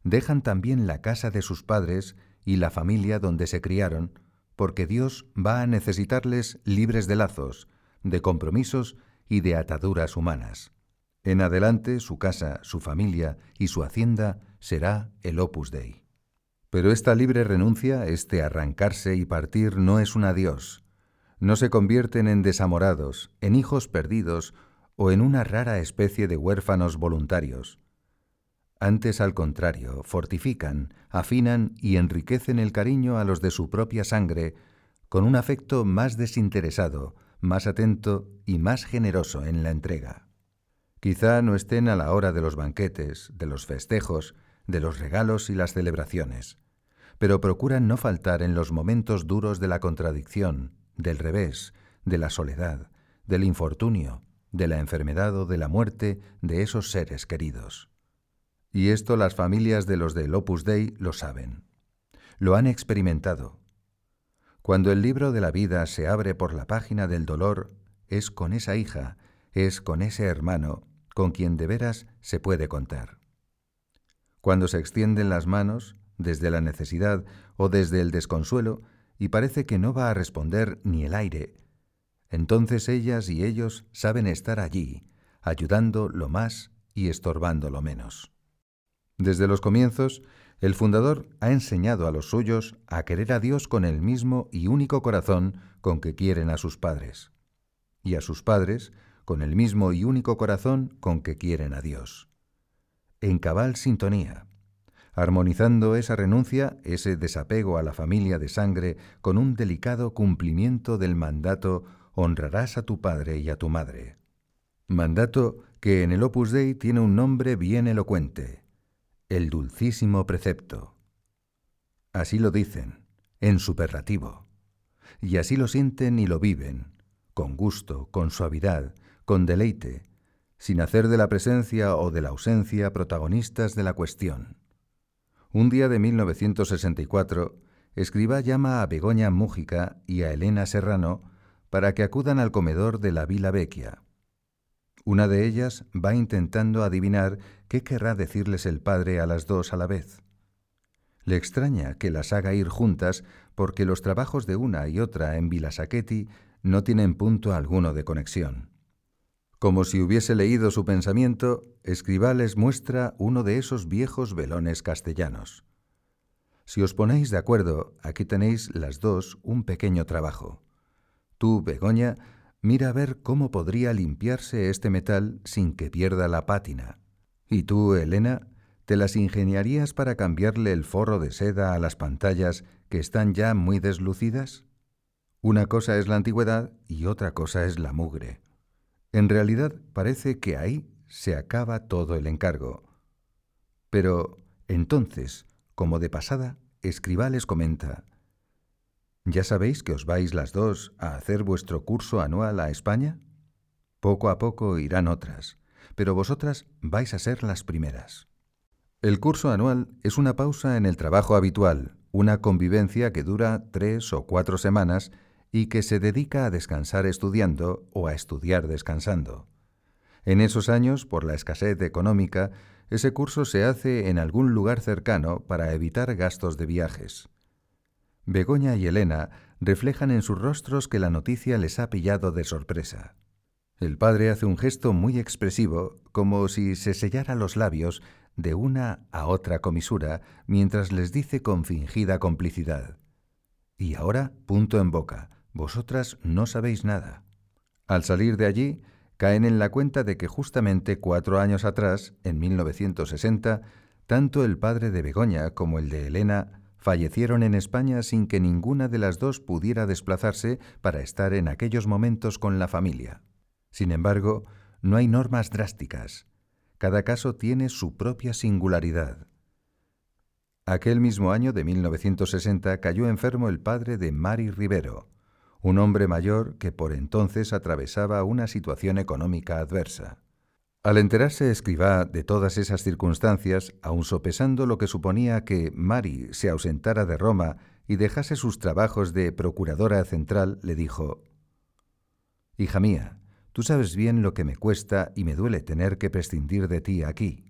dejan también la casa de sus padres y la familia donde se criaron, porque Dios va a necesitarles libres de lazos, de compromisos y de ataduras humanas. En adelante su casa, su familia y su hacienda será el opus dei. Pero esta libre renuncia, este arrancarse y partir, no es un adiós. No se convierten en desamorados, en hijos perdidos o en una rara especie de huérfanos voluntarios. Antes, al contrario, fortifican, afinan y enriquecen el cariño a los de su propia sangre con un afecto más desinteresado, más atento y más generoso en la entrega. Quizá no estén a la hora de los banquetes, de los festejos, de los regalos y las celebraciones pero procuran no faltar en los momentos duros de la contradicción, del revés, de la soledad, del infortunio, de la enfermedad o de la muerte de esos seres queridos. Y esto las familias de los del Opus Dei lo saben. Lo han experimentado. Cuando el libro de la vida se abre por la página del dolor, es con esa hija, es con ese hermano, con quien de veras se puede contar. Cuando se extienden las manos, desde la necesidad o desde el desconsuelo, y parece que no va a responder ni el aire. Entonces ellas y ellos saben estar allí, ayudando lo más y estorbando lo menos. Desde los comienzos, el fundador ha enseñado a los suyos a querer a Dios con el mismo y único corazón con que quieren a sus padres, y a sus padres con el mismo y único corazón con que quieren a Dios. En cabal sintonía, armonizando esa renuncia, ese desapego a la familia de sangre, con un delicado cumplimiento del mandato honrarás a tu padre y a tu madre. Mandato que en el Opus Dei tiene un nombre bien elocuente, el dulcísimo precepto. Así lo dicen, en superlativo, y así lo sienten y lo viven, con gusto, con suavidad, con deleite, sin hacer de la presencia o de la ausencia protagonistas de la cuestión. Un día de 1964, Escriba llama a Begoña Mújica y a Elena Serrano para que acudan al comedor de la Vila Vecchia. Una de ellas va intentando adivinar qué querrá decirles el padre a las dos a la vez. Le extraña que las haga ir juntas porque los trabajos de una y otra en Vilasaqueti no tienen punto alguno de conexión. Como si hubiese leído su pensamiento, Escribá les muestra uno de esos viejos velones castellanos. Si os ponéis de acuerdo, aquí tenéis las dos un pequeño trabajo. Tú, Begoña, mira a ver cómo podría limpiarse este metal sin que pierda la pátina. Y tú, Elena, te las ingeniarías para cambiarle el forro de seda a las pantallas que están ya muy deslucidas? Una cosa es la antigüedad y otra cosa es la mugre. En realidad parece que ahí se acaba todo el encargo. Pero entonces, como de pasada, Escribá les comenta, ¿Ya sabéis que os vais las dos a hacer vuestro curso anual a España? Poco a poco irán otras, pero vosotras vais a ser las primeras. El curso anual es una pausa en el trabajo habitual, una convivencia que dura tres o cuatro semanas y que se dedica a descansar estudiando o a estudiar descansando. En esos años, por la escasez económica, ese curso se hace en algún lugar cercano para evitar gastos de viajes. Begoña y Elena reflejan en sus rostros que la noticia les ha pillado de sorpresa. El padre hace un gesto muy expresivo, como si se sellara los labios de una a otra comisura, mientras les dice con fingida complicidad. Y ahora, punto en boca, vosotras no sabéis nada. Al salir de allí, caen en la cuenta de que justamente cuatro años atrás, en 1960, tanto el padre de Begoña como el de Elena fallecieron en España sin que ninguna de las dos pudiera desplazarse para estar en aquellos momentos con la familia. Sin embargo, no hay normas drásticas. Cada caso tiene su propia singularidad. Aquel mismo año de 1960 cayó enfermo el padre de Mari Rivero, un hombre mayor que por entonces atravesaba una situación económica adversa. Al enterarse Escribá de todas esas circunstancias, aun sopesando lo que suponía que Mari se ausentara de Roma y dejase sus trabajos de procuradora central, le dijo, Hija mía, tú sabes bien lo que me cuesta y me duele tener que prescindir de ti aquí.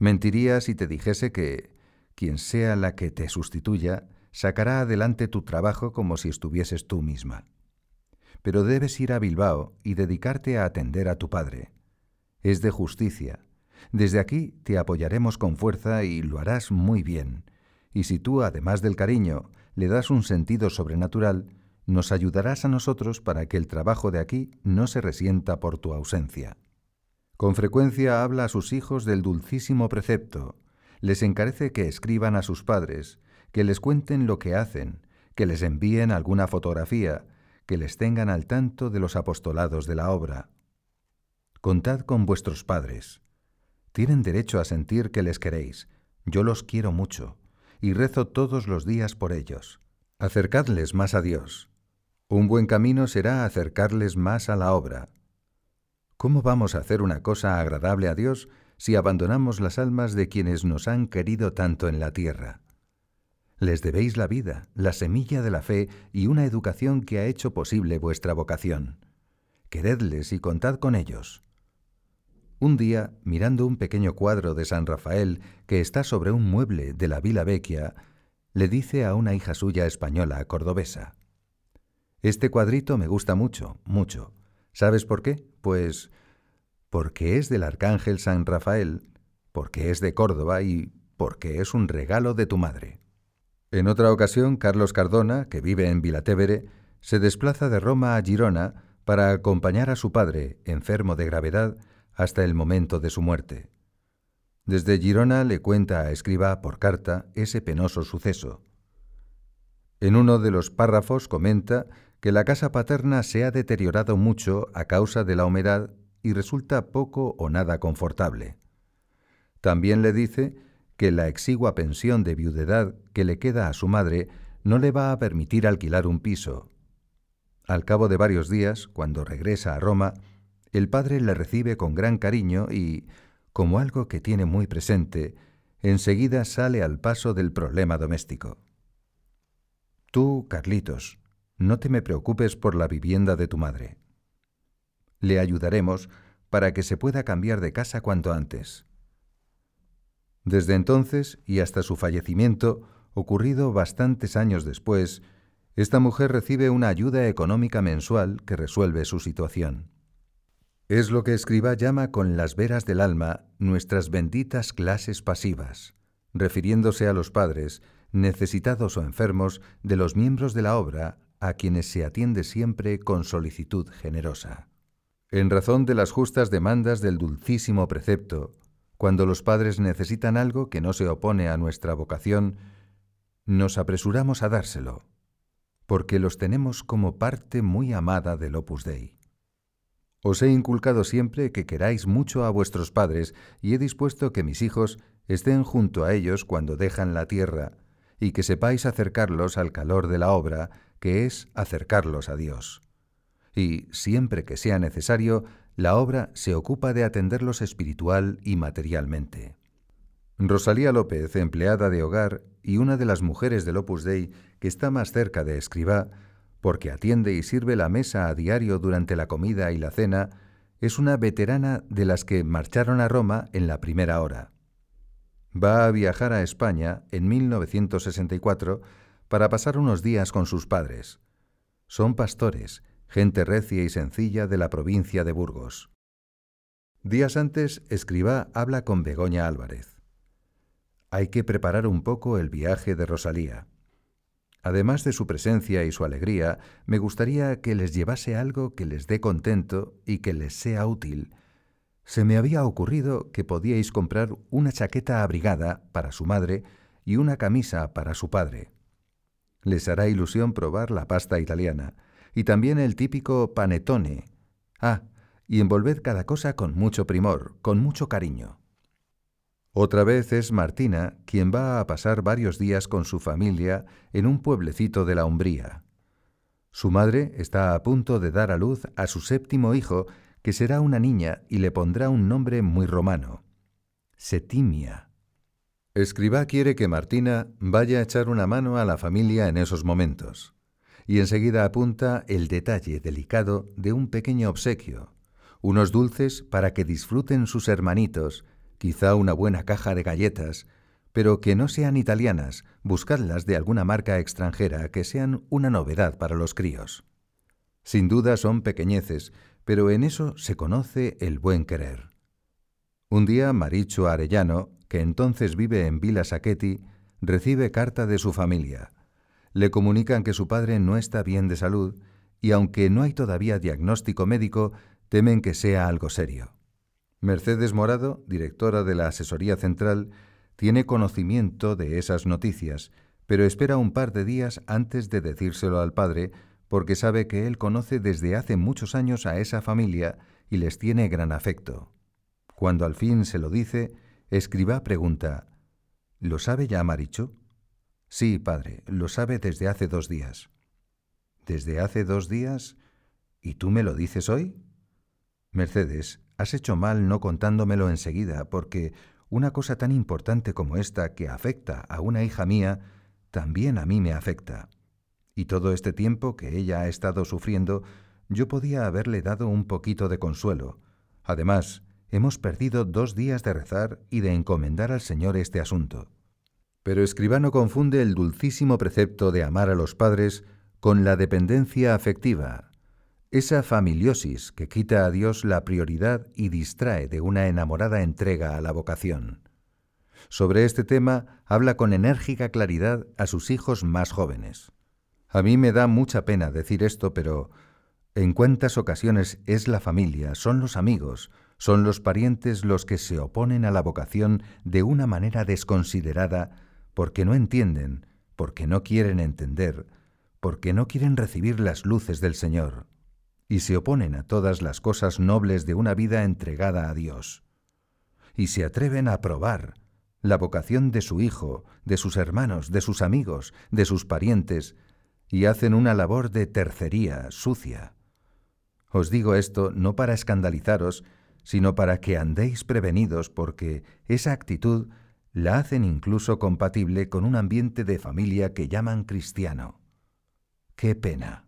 Mentiría si te dijese que, quien sea la que te sustituya, sacará adelante tu trabajo como si estuvieses tú misma. Pero debes ir a Bilbao y dedicarte a atender a tu padre. Es de justicia. Desde aquí te apoyaremos con fuerza y lo harás muy bien. Y si tú, además del cariño, le das un sentido sobrenatural, nos ayudarás a nosotros para que el trabajo de aquí no se resienta por tu ausencia. Con frecuencia habla a sus hijos del dulcísimo precepto, les encarece que escriban a sus padres, que les cuenten lo que hacen, que les envíen alguna fotografía, que les tengan al tanto de los apostolados de la obra. Contad con vuestros padres. Tienen derecho a sentir que les queréis. Yo los quiero mucho, y rezo todos los días por ellos. Acercadles más a Dios. Un buen camino será acercarles más a la obra. ¿Cómo vamos a hacer una cosa agradable a Dios si abandonamos las almas de quienes nos han querido tanto en la tierra? Les debéis la vida, la semilla de la fe y una educación que ha hecho posible vuestra vocación. Queredles y contad con ellos. Un día, mirando un pequeño cuadro de San Rafael que está sobre un mueble de la Vila Vecchia, le dice a una hija suya española, cordobesa, Este cuadrito me gusta mucho, mucho. ¿Sabes por qué? Pues porque es del Arcángel San Rafael, porque es de Córdoba y porque es un regalo de tu madre. En otra ocasión, Carlos Cardona, que vive en Vilatevere, se desplaza de Roma a Girona para acompañar a su padre, enfermo de gravedad, hasta el momento de su muerte. Desde Girona le cuenta a Escriba por carta ese penoso suceso. En uno de los párrafos comenta que la casa paterna se ha deteriorado mucho a causa de la humedad y resulta poco o nada confortable. También le dice que la exigua pensión de viudedad que le queda a su madre no le va a permitir alquilar un piso. Al cabo de varios días, cuando regresa a Roma, el padre le recibe con gran cariño y, como algo que tiene muy presente, enseguida sale al paso del problema doméstico. Tú, Carlitos, no te me preocupes por la vivienda de tu madre. Le ayudaremos para que se pueda cambiar de casa cuanto antes. Desde entonces y hasta su fallecimiento, ocurrido bastantes años después, esta mujer recibe una ayuda económica mensual que resuelve su situación. Es lo que Escriba llama con las veras del alma nuestras benditas clases pasivas, refiriéndose a los padres, necesitados o enfermos, de los miembros de la obra, a quienes se atiende siempre con solicitud generosa. En razón de las justas demandas del dulcísimo precepto, cuando los padres necesitan algo que no se opone a nuestra vocación, nos apresuramos a dárselo porque los tenemos como parte muy amada del Opus Dei. Os he inculcado siempre que queráis mucho a vuestros padres y he dispuesto que mis hijos estén junto a ellos cuando dejan la tierra y que sepáis acercarlos al calor de la obra, que es acercarlos a Dios. Y, siempre que sea necesario, la obra se ocupa de atenderlos espiritual y materialmente. Rosalía López, empleada de hogar y una de las mujeres del Opus Dei que está más cerca de Escribá, porque atiende y sirve la mesa a diario durante la comida y la cena, es una veterana de las que marcharon a Roma en la primera hora. Va a viajar a España en 1964 para pasar unos días con sus padres. Son pastores, gente recia y sencilla de la provincia de Burgos. Días antes, Escribá habla con Begoña Álvarez hay que preparar un poco el viaje de Rosalía. Además de su presencia y su alegría, me gustaría que les llevase algo que les dé contento y que les sea útil. Se me había ocurrido que podíais comprar una chaqueta abrigada para su madre y una camisa para su padre. Les hará ilusión probar la pasta italiana y también el típico panetone. Ah, y envolved cada cosa con mucho primor, con mucho cariño. Otra vez es Martina quien va a pasar varios días con su familia en un pueblecito de la Umbría. Su madre está a punto de dar a luz a su séptimo hijo, que será una niña y le pondrá un nombre muy romano, Setimia. Escribá quiere que Martina vaya a echar una mano a la familia en esos momentos, y enseguida apunta el detalle delicado de un pequeño obsequio, unos dulces para que disfruten sus hermanitos, quizá una buena caja de galletas, pero que no sean italianas, buscadlas de alguna marca extranjera que sean una novedad para los críos. Sin duda son pequeñeces, pero en eso se conoce el buen querer. Un día Maricho Arellano, que entonces vive en Villa Sacchetti, recibe carta de su familia. Le comunican que su padre no está bien de salud y aunque no hay todavía diagnóstico médico, temen que sea algo serio. Mercedes Morado, directora de la Asesoría Central, tiene conocimiento de esas noticias, pero espera un par de días antes de decírselo al padre, porque sabe que él conoce desde hace muchos años a esa familia y les tiene gran afecto. Cuando al fin se lo dice, Escribá pregunta, ¿Lo sabe ya Maricho? Sí, padre, lo sabe desde hace dos días. ¿Desde hace dos días? ¿Y tú me lo dices hoy? Mercedes, Has hecho mal no contándomelo enseguida, porque una cosa tan importante como esta que afecta a una hija mía, también a mí me afecta. Y todo este tiempo que ella ha estado sufriendo, yo podía haberle dado un poquito de consuelo. Además, hemos perdido dos días de rezar y de encomendar al Señor este asunto. Pero Escribano confunde el dulcísimo precepto de amar a los padres con la dependencia afectiva, esa familiosis que quita a Dios la prioridad y distrae de una enamorada entrega a la vocación. Sobre este tema habla con enérgica claridad a sus hijos más jóvenes. A mí me da mucha pena decir esto, pero en cuántas ocasiones es la familia, son los amigos, son los parientes los que se oponen a la vocación de una manera desconsiderada porque no entienden, porque no quieren entender, porque no quieren recibir las luces del Señor y se oponen a todas las cosas nobles de una vida entregada a Dios. Y se atreven a probar la vocación de su hijo, de sus hermanos, de sus amigos, de sus parientes, y hacen una labor de tercería sucia. Os digo esto no para escandalizaros, sino para que andéis prevenidos porque esa actitud la hacen incluso compatible con un ambiente de familia que llaman cristiano. ¡Qué pena!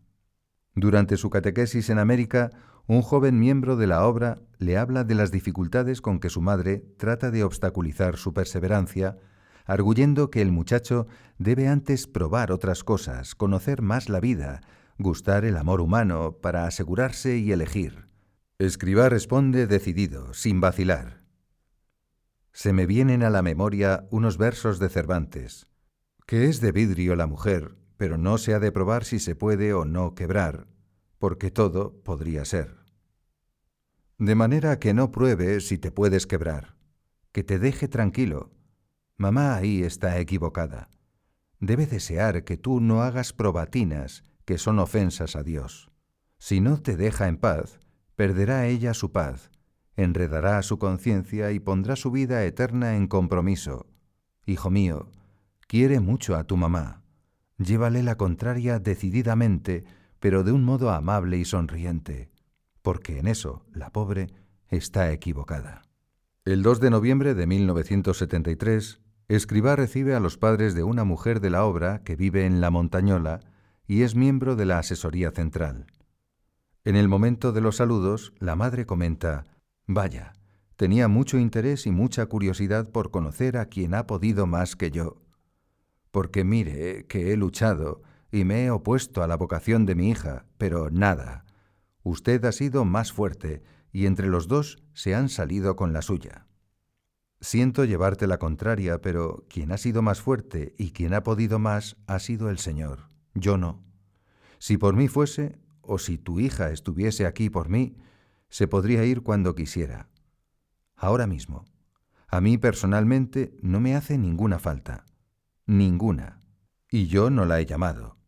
Durante su catequesis en América, un joven miembro de la obra le habla de las dificultades con que su madre trata de obstaculizar su perseverancia, arguyendo que el muchacho debe antes probar otras cosas, conocer más la vida, gustar el amor humano para asegurarse y elegir. Escribá responde decidido, sin vacilar. Se me vienen a la memoria unos versos de Cervantes, que es de vidrio la mujer, pero no se ha de probar si se puede o no quebrar, porque todo podría ser. De manera que no pruebe si te puedes quebrar, que te deje tranquilo. Mamá ahí está equivocada. Debe desear que tú no hagas probatinas que son ofensas a Dios. Si no te deja en paz, perderá ella su paz, enredará su conciencia y pondrá su vida eterna en compromiso. Hijo mío, quiere mucho a tu mamá. Llévale la contraria decididamente, pero de un modo amable y sonriente, porque en eso la pobre está equivocada. El 2 de noviembre de 1973, Escribá recibe a los padres de una mujer de la obra que vive en La Montañola y es miembro de la Asesoría Central. En el momento de los saludos, la madre comenta, Vaya, tenía mucho interés y mucha curiosidad por conocer a quien ha podido más que yo. Porque mire que he luchado y me he opuesto a la vocación de mi hija, pero nada. Usted ha sido más fuerte y entre los dos se han salido con la suya. Siento llevarte la contraria, pero quien ha sido más fuerte y quien ha podido más ha sido el Señor, yo no. Si por mí fuese, o si tu hija estuviese aquí por mí, se podría ir cuando quisiera. Ahora mismo. A mí personalmente no me hace ninguna falta. Ninguna. Y yo no la he llamado.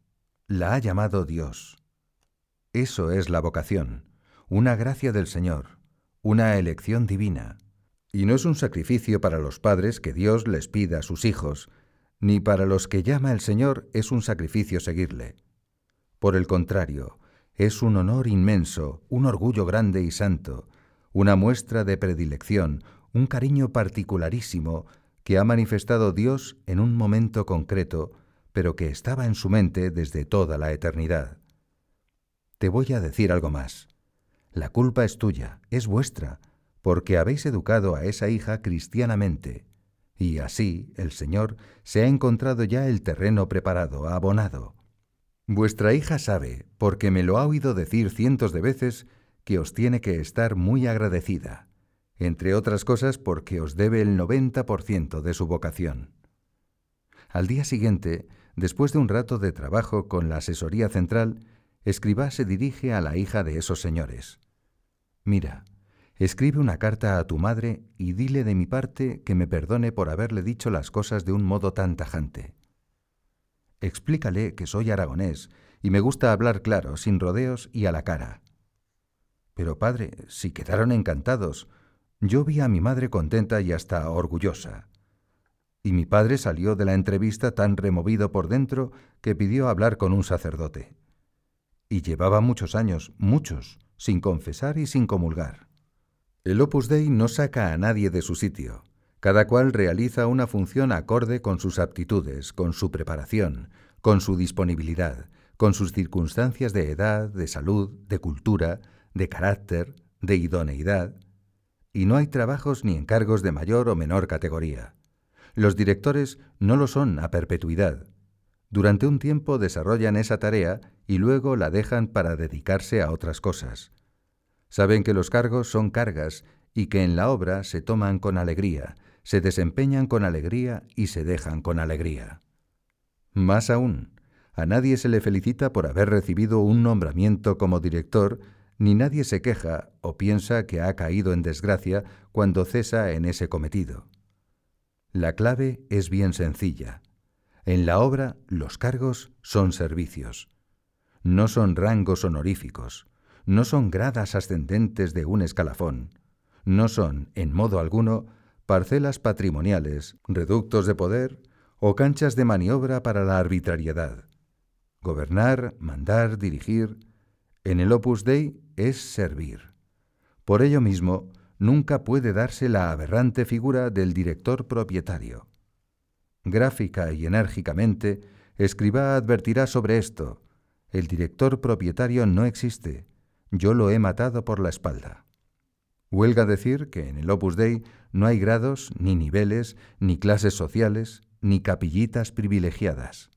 La ha llamado Dios. Eso es la vocación, una gracia del Señor, una elección divina. Y no es un sacrificio para los padres que Dios les pida a sus hijos, ni para los que llama el Señor es un sacrificio seguirle. Por el contrario, es un honor inmenso, un orgullo grande y santo, una muestra de predilección, un cariño particularísimo que ha manifestado Dios en un momento concreto, pero que estaba en su mente desde toda la eternidad. Te voy a decir algo más. La culpa es tuya, es vuestra, porque habéis educado a esa hija cristianamente, y así el Señor se ha encontrado ya el terreno preparado, abonado. Vuestra hija sabe, porque me lo ha oído decir cientos de veces, que os tiene que estar muy agradecida, entre otras cosas porque os debe el 90% de su vocación. Al día siguiente, después de un rato de trabajo con la asesoría central, Escribá se dirige a la hija de esos señores. Mira, escribe una carta a tu madre y dile de mi parte que me perdone por haberle dicho las cosas de un modo tan tajante. Explícale que soy aragonés y me gusta hablar claro, sin rodeos y a la cara. Pero padre, si quedaron encantados, yo vi a mi madre contenta y hasta orgullosa. Y mi padre salió de la entrevista tan removido por dentro que pidió hablar con un sacerdote. Y llevaba muchos años, muchos, sin confesar y sin comulgar. El Opus Dei no saca a nadie de su sitio. Cada cual realiza una función acorde con sus aptitudes, con su preparación, con su disponibilidad, con sus circunstancias de edad, de salud, de cultura, de carácter, de idoneidad. Y no hay trabajos ni encargos de mayor o menor categoría. Los directores no lo son a perpetuidad. Durante un tiempo desarrollan esa tarea y luego la dejan para dedicarse a otras cosas. Saben que los cargos son cargas y que en la obra se toman con alegría, se desempeñan con alegría y se dejan con alegría. Más aún, a nadie se le felicita por haber recibido un nombramiento como director, ni nadie se queja o piensa que ha caído en desgracia cuando cesa en ese cometido. La clave es bien sencilla. En la obra los cargos son servicios. No son rangos honoríficos, no son gradas ascendentes de un escalafón, no son, en modo alguno, parcelas patrimoniales, reductos de poder o canchas de maniobra para la arbitrariedad. Gobernar, mandar, dirigir, en el Opus Dei es servir. Por ello mismo, nunca puede darse la aberrante figura del director propietario. Gráfica y enérgicamente, Escribá advertirá sobre esto, El director propietario no existe. Yo lo he matado por la espalda. Huelga decir que en el Opus Dei no hay grados, ni niveles, ni clases sociales, ni capillitas privilegiadas.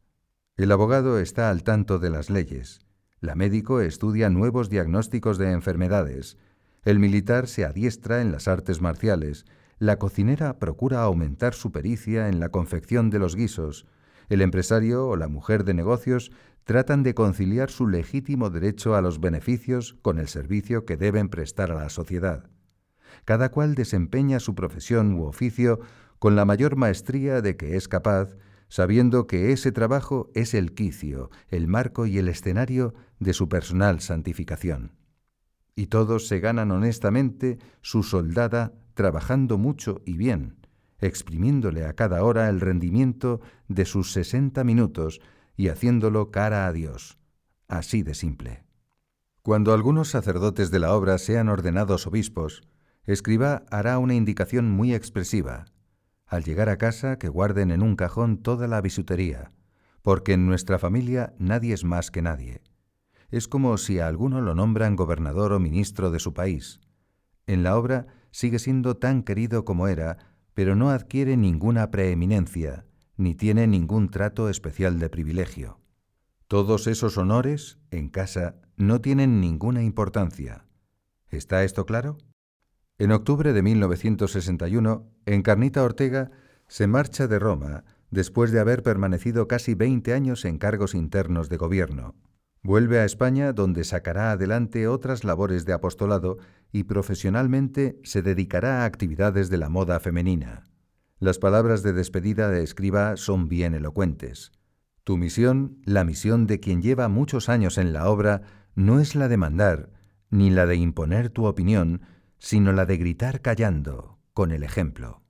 El abogado está al tanto de las leyes. La médico estudia nuevos diagnósticos de enfermedades. El militar se adiestra en las artes marciales. La cocinera procura aumentar su pericia en la confección de los guisos. El empresario o la mujer de negocios tratan de conciliar su legítimo derecho a los beneficios con el servicio que deben prestar a la sociedad. Cada cual desempeña su profesión u oficio con la mayor maestría de que es capaz, sabiendo que ese trabajo es el quicio, el marco y el escenario de su personal santificación. Y todos se ganan honestamente su soldada trabajando mucho y bien, exprimiéndole a cada hora el rendimiento de sus sesenta minutos y haciéndolo cara a Dios. Así de simple. Cuando algunos sacerdotes de la obra sean ordenados obispos, Escriba hará una indicación muy expresiva. Al llegar a casa, que guarden en un cajón toda la bisutería, porque en nuestra familia nadie es más que nadie. Es como si a alguno lo nombran gobernador o ministro de su país. En la obra sigue siendo tan querido como era, pero no adquiere ninguna preeminencia, ni tiene ningún trato especial de privilegio. Todos esos honores, en casa, no tienen ninguna importancia. ¿Está esto claro? En octubre de 1961, Encarnita Ortega se marcha de Roma después de haber permanecido casi 20 años en cargos internos de gobierno. Vuelve a España donde sacará adelante otras labores de apostolado y profesionalmente se dedicará a actividades de la moda femenina. Las palabras de despedida de Escriba son bien elocuentes. Tu misión, la misión de quien lleva muchos años en la obra, no es la de mandar, ni la de imponer tu opinión, sino la de gritar callando, con el ejemplo.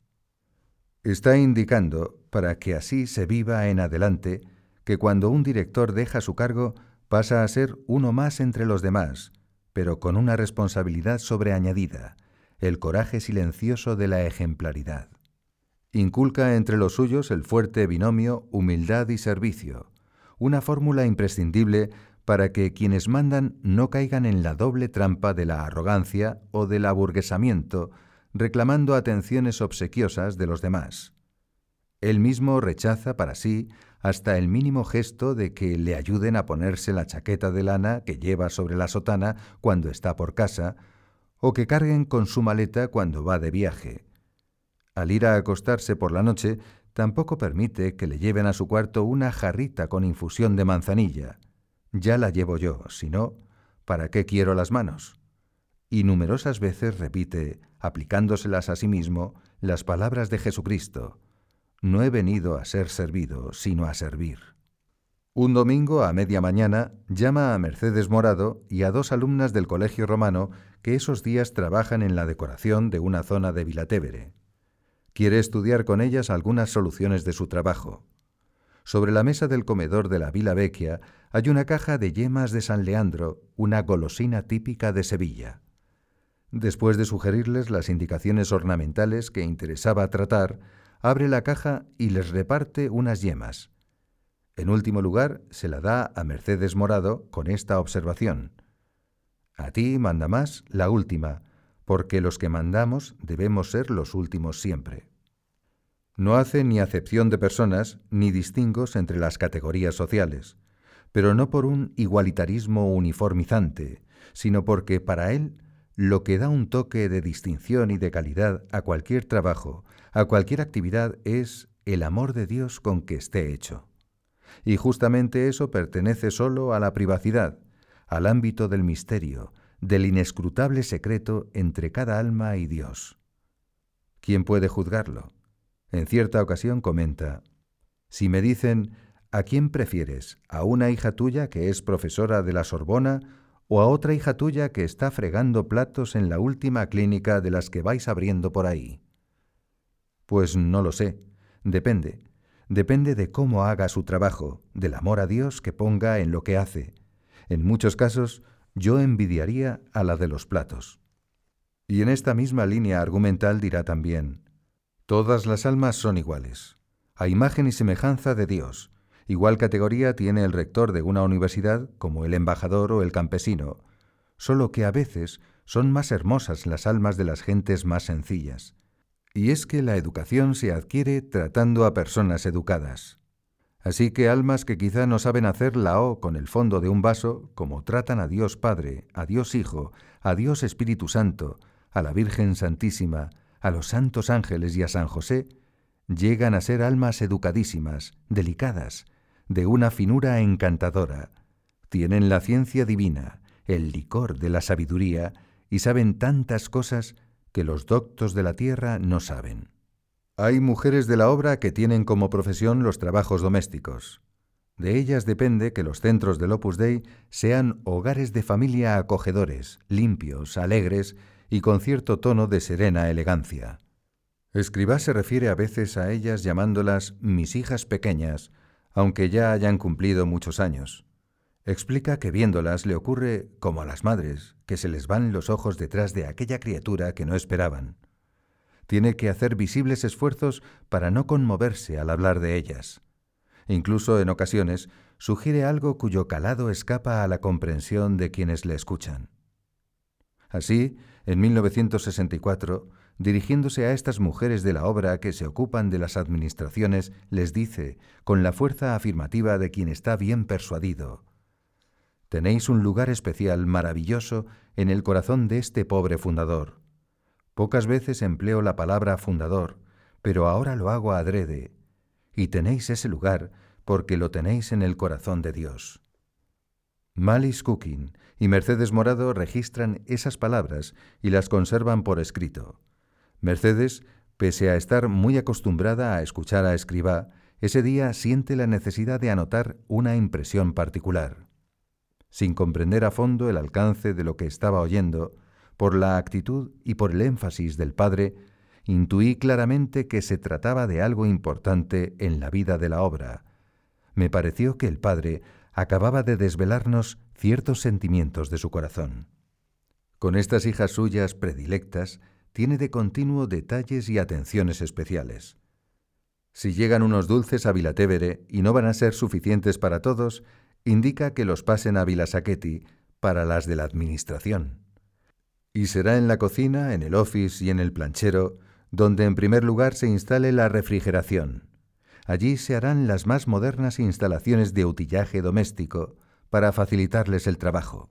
Está indicando, para que así se viva en adelante, que cuando un director deja su cargo pasa a ser uno más entre los demás, pero con una responsabilidad sobreañadida, el coraje silencioso de la ejemplaridad. Inculca entre los suyos el fuerte binomio humildad y servicio, una fórmula imprescindible para que quienes mandan no caigan en la doble trampa de la arrogancia o del aburguesamiento, reclamando atenciones obsequiosas de los demás. Él mismo rechaza para sí hasta el mínimo gesto de que le ayuden a ponerse la chaqueta de lana que lleva sobre la sotana cuando está por casa, o que carguen con su maleta cuando va de viaje. Al ir a acostarse por la noche, tampoco permite que le lleven a su cuarto una jarrita con infusión de manzanilla. Ya la llevo yo, si no, ¿para qué quiero las manos? Y numerosas veces repite, aplicándoselas a sí mismo, las palabras de Jesucristo. No he venido a ser servido, sino a servir. Un domingo a media mañana llama a Mercedes Morado y a dos alumnas del Colegio Romano que esos días trabajan en la decoración de una zona de Vilatevere. Quiere estudiar con ellas algunas soluciones de su trabajo. Sobre la mesa del comedor de la Vila Vecchia hay una caja de yemas de San Leandro, una golosina típica de Sevilla. Después de sugerirles las indicaciones ornamentales que interesaba tratar, abre la caja y les reparte unas yemas. En último lugar, se la da a Mercedes Morado con esta observación. A ti manda más la última, porque los que mandamos debemos ser los últimos siempre. No hace ni acepción de personas ni distingos entre las categorías sociales, pero no por un igualitarismo uniformizante, sino porque para él lo que da un toque de distinción y de calidad a cualquier trabajo, a cualquier actividad, es el amor de Dios con que esté hecho. Y justamente eso pertenece solo a la privacidad, al ámbito del misterio, del inescrutable secreto entre cada alma y Dios. ¿Quién puede juzgarlo? En cierta ocasión comenta, si me dicen, ¿a quién prefieres? ¿A una hija tuya que es profesora de la Sorbona o a otra hija tuya que está fregando platos en la última clínica de las que vais abriendo por ahí? Pues no lo sé, depende. Depende de cómo haga su trabajo, del amor a Dios que ponga en lo que hace. En muchos casos, yo envidiaría a la de los platos. Y en esta misma línea argumental dirá también, Todas las almas son iguales, a imagen y semejanza de Dios, Igual categoría tiene el rector de una universidad como el embajador o el campesino, solo que a veces son más hermosas las almas de las gentes más sencillas. Y es que la educación se adquiere tratando a personas educadas. Así que almas que quizá no saben hacer la O con el fondo de un vaso, como tratan a Dios Padre, a Dios Hijo, a Dios Espíritu Santo, a la Virgen Santísima, a los santos ángeles y a San José, llegan a ser almas educadísimas, delicadas, de una finura encantadora. Tienen la ciencia divina, el licor de la sabiduría, y saben tantas cosas que los doctos de la tierra no saben. Hay mujeres de la obra que tienen como profesión los trabajos domésticos. De ellas depende que los centros del Opus Dei sean hogares de familia acogedores, limpios, alegres y con cierto tono de serena elegancia. Escribá se refiere a veces a ellas llamándolas mis hijas pequeñas, aunque ya hayan cumplido muchos años. Explica que viéndolas le ocurre como a las madres, que se les van los ojos detrás de aquella criatura que no esperaban. Tiene que hacer visibles esfuerzos para no conmoverse al hablar de ellas. Incluso en ocasiones sugiere algo cuyo calado escapa a la comprensión de quienes le escuchan. Así, en 1964, dirigiéndose a estas mujeres de la obra que se ocupan de las administraciones, les dice, con la fuerza afirmativa de quien está bien persuadido, Tenéis un lugar especial, maravilloso, en el corazón de este pobre fundador. Pocas veces empleo la palabra fundador, pero ahora lo hago adrede, y tenéis ese lugar porque lo tenéis en el corazón de Dios. Malice Cooking y Mercedes Morado registran esas palabras y las conservan por escrito. Mercedes, pese a estar muy acostumbrada a escuchar a Escribá, ese día siente la necesidad de anotar una impresión particular. Sin comprender a fondo el alcance de lo que estaba oyendo, por la actitud y por el énfasis del padre, intuí claramente que se trataba de algo importante en la vida de la obra. Me pareció que el padre acababa de desvelarnos ciertos sentimientos de su corazón. Con estas hijas suyas predilectas, tiene de continuo detalles y atenciones especiales. Si llegan unos dulces a Vilatevere y no van a ser suficientes para todos, indica que los pasen a Vilasaqueti para las de la administración. Y será en la cocina, en el office y en el planchero donde en primer lugar se instale la refrigeración. Allí se harán las más modernas instalaciones de utillaje doméstico para facilitarles el trabajo.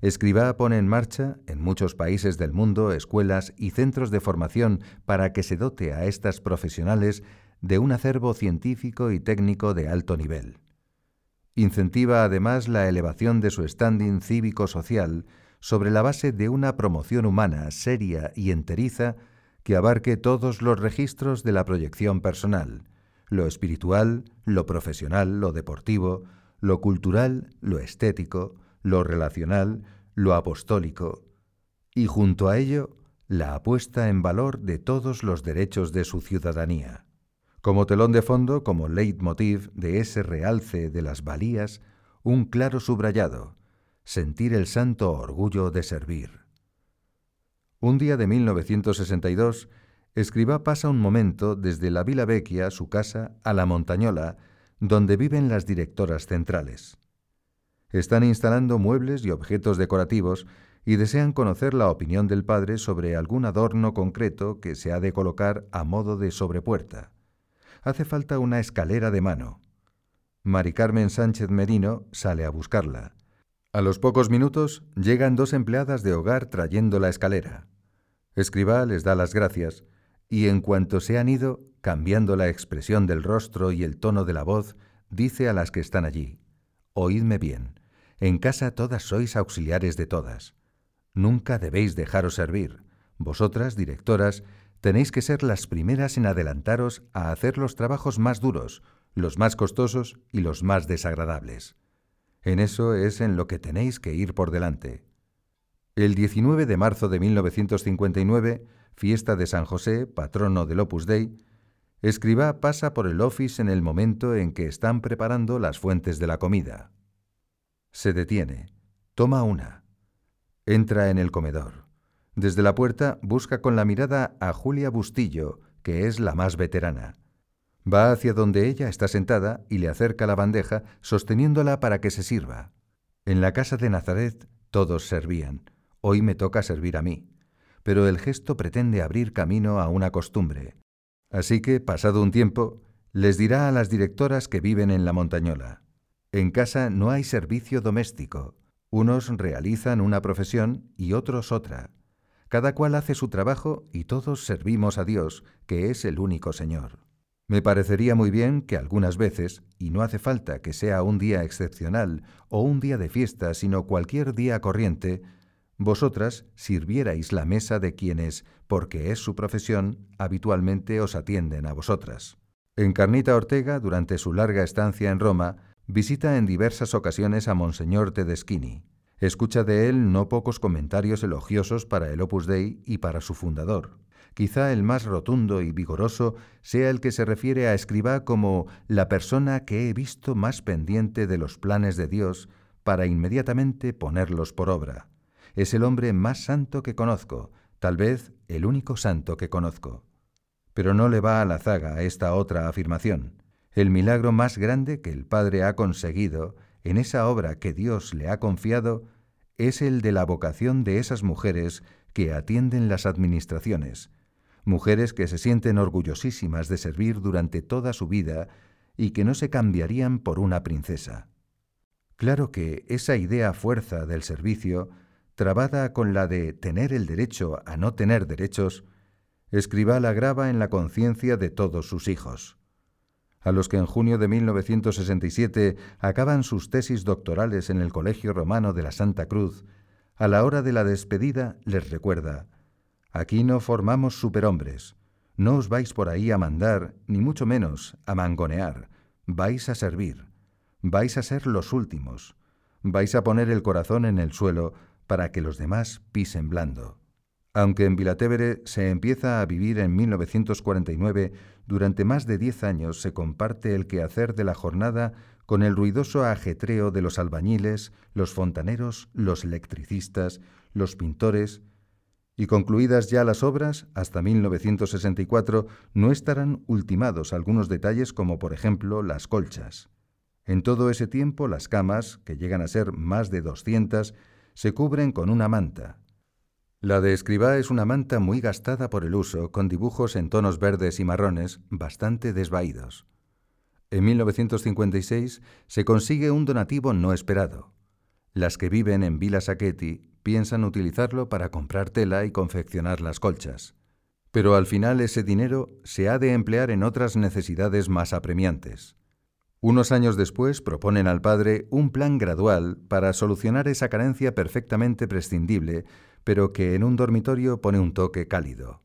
Escribá pone en marcha, en muchos países del mundo, escuelas y centros de formación para que se dote a estas profesionales de un acervo científico y técnico de alto nivel. Incentiva además la elevación de su standing cívico-social sobre la base de una promoción humana seria y enteriza que abarque todos los registros de la proyección personal, lo espiritual, lo profesional, lo deportivo, lo cultural, lo estético, lo relacional, lo apostólico, y junto a ello, la apuesta en valor de todos los derechos de su ciudadanía. Como telón de fondo, como leitmotiv de ese realce de las valías, un claro subrayado, sentir el santo orgullo de servir. Un día de 1962, Escribá pasa un momento desde la Vila Vecchia, su casa, a la Montañola, donde viven las directoras centrales. Están instalando muebles y objetos decorativos y desean conocer la opinión del padre sobre algún adorno concreto que se ha de colocar a modo de sobrepuerta hace falta una escalera de mano. Mari Carmen Sánchez Merino sale a buscarla. A los pocos minutos llegan dos empleadas de hogar trayendo la escalera. Escribá les da las gracias y en cuanto se han ido, cambiando la expresión del rostro y el tono de la voz, dice a las que están allí, Oídme bien, en casa todas sois auxiliares de todas. Nunca debéis dejaros servir. Vosotras, directoras, tenéis que ser las primeras en adelantaros a hacer los trabajos más duros, los más costosos y los más desagradables. En eso es en lo que tenéis que ir por delante. El 19 de marzo de 1959, fiesta de San José, patrono del Opus Dei, Escribá pasa por el office en el momento en que están preparando las fuentes de la comida. Se detiene, toma una, entra en el comedor. Desde la puerta busca con la mirada a Julia Bustillo, que es la más veterana. Va hacia donde ella está sentada y le acerca la bandeja, sosteniéndola para que se sirva. En la casa de Nazaret todos servían. Hoy me toca servir a mí. Pero el gesto pretende abrir camino a una costumbre. Así que, pasado un tiempo, les dirá a las directoras que viven en la montañola. En casa no hay servicio doméstico. Unos realizan una profesión y otros otra. Cada cual hace su trabajo y todos servimos a Dios, que es el único Señor. Me parecería muy bien que algunas veces, y no hace falta que sea un día excepcional o un día de fiesta, sino cualquier día corriente, vosotras sirvierais la mesa de quienes, porque es su profesión, habitualmente os atienden a vosotras. Encarnita Ortega, durante su larga estancia en Roma, visita en diversas ocasiones a Monseñor Tedeschini. Escucha de él no pocos comentarios elogiosos para el Opus Dei y para su fundador. Quizá el más rotundo y vigoroso sea el que se refiere a Escribá como la persona que he visto más pendiente de los planes de Dios para inmediatamente ponerlos por obra. Es el hombre más santo que conozco, tal vez el único santo que conozco. Pero no le va a la zaga esta otra afirmación. El milagro más grande que el Padre ha conseguido en esa obra que Dios le ha confiado es el de la vocación de esas mujeres que atienden las administraciones, mujeres que se sienten orgullosísimas de servir durante toda su vida y que no se cambiarían por una princesa. Claro que esa idea fuerza del servicio, trabada con la de tener el derecho a no tener derechos, Escribá la grava en la conciencia de todos sus hijos. A los que en junio de 1967 acaban sus tesis doctorales en el Colegio Romano de la Santa Cruz, a la hora de la despedida les recuerda, Aquí no formamos superhombres. No os vais por ahí a mandar, ni mucho menos a mangonear. Vais a servir. Vais a ser los últimos. Vais a poner el corazón en el suelo para que los demás pisen blando. Aunque en Vilatevere se empieza a vivir en 1949, durante más de diez años se comparte el quehacer de la jornada con el ruidoso ajetreo de los albañiles, los fontaneros, los electricistas, los pintores, y concluidas ya las obras, hasta 1964 no estarán ultimados algunos detalles como por ejemplo las colchas. En todo ese tiempo las camas, que llegan a ser más de 200, se cubren con una manta. La de escribá es una manta muy gastada por el uso, con dibujos en tonos verdes y marrones bastante desvaídos. En 1956 se consigue un donativo no esperado. Las que viven en Villa Sacchetti piensan utilizarlo para comprar tela y confeccionar las colchas. Pero al final ese dinero se ha de emplear en otras necesidades más apremiantes. Unos años después proponen al padre un plan gradual para solucionar esa carencia perfectamente prescindible, pero que en un dormitorio pone un toque cálido.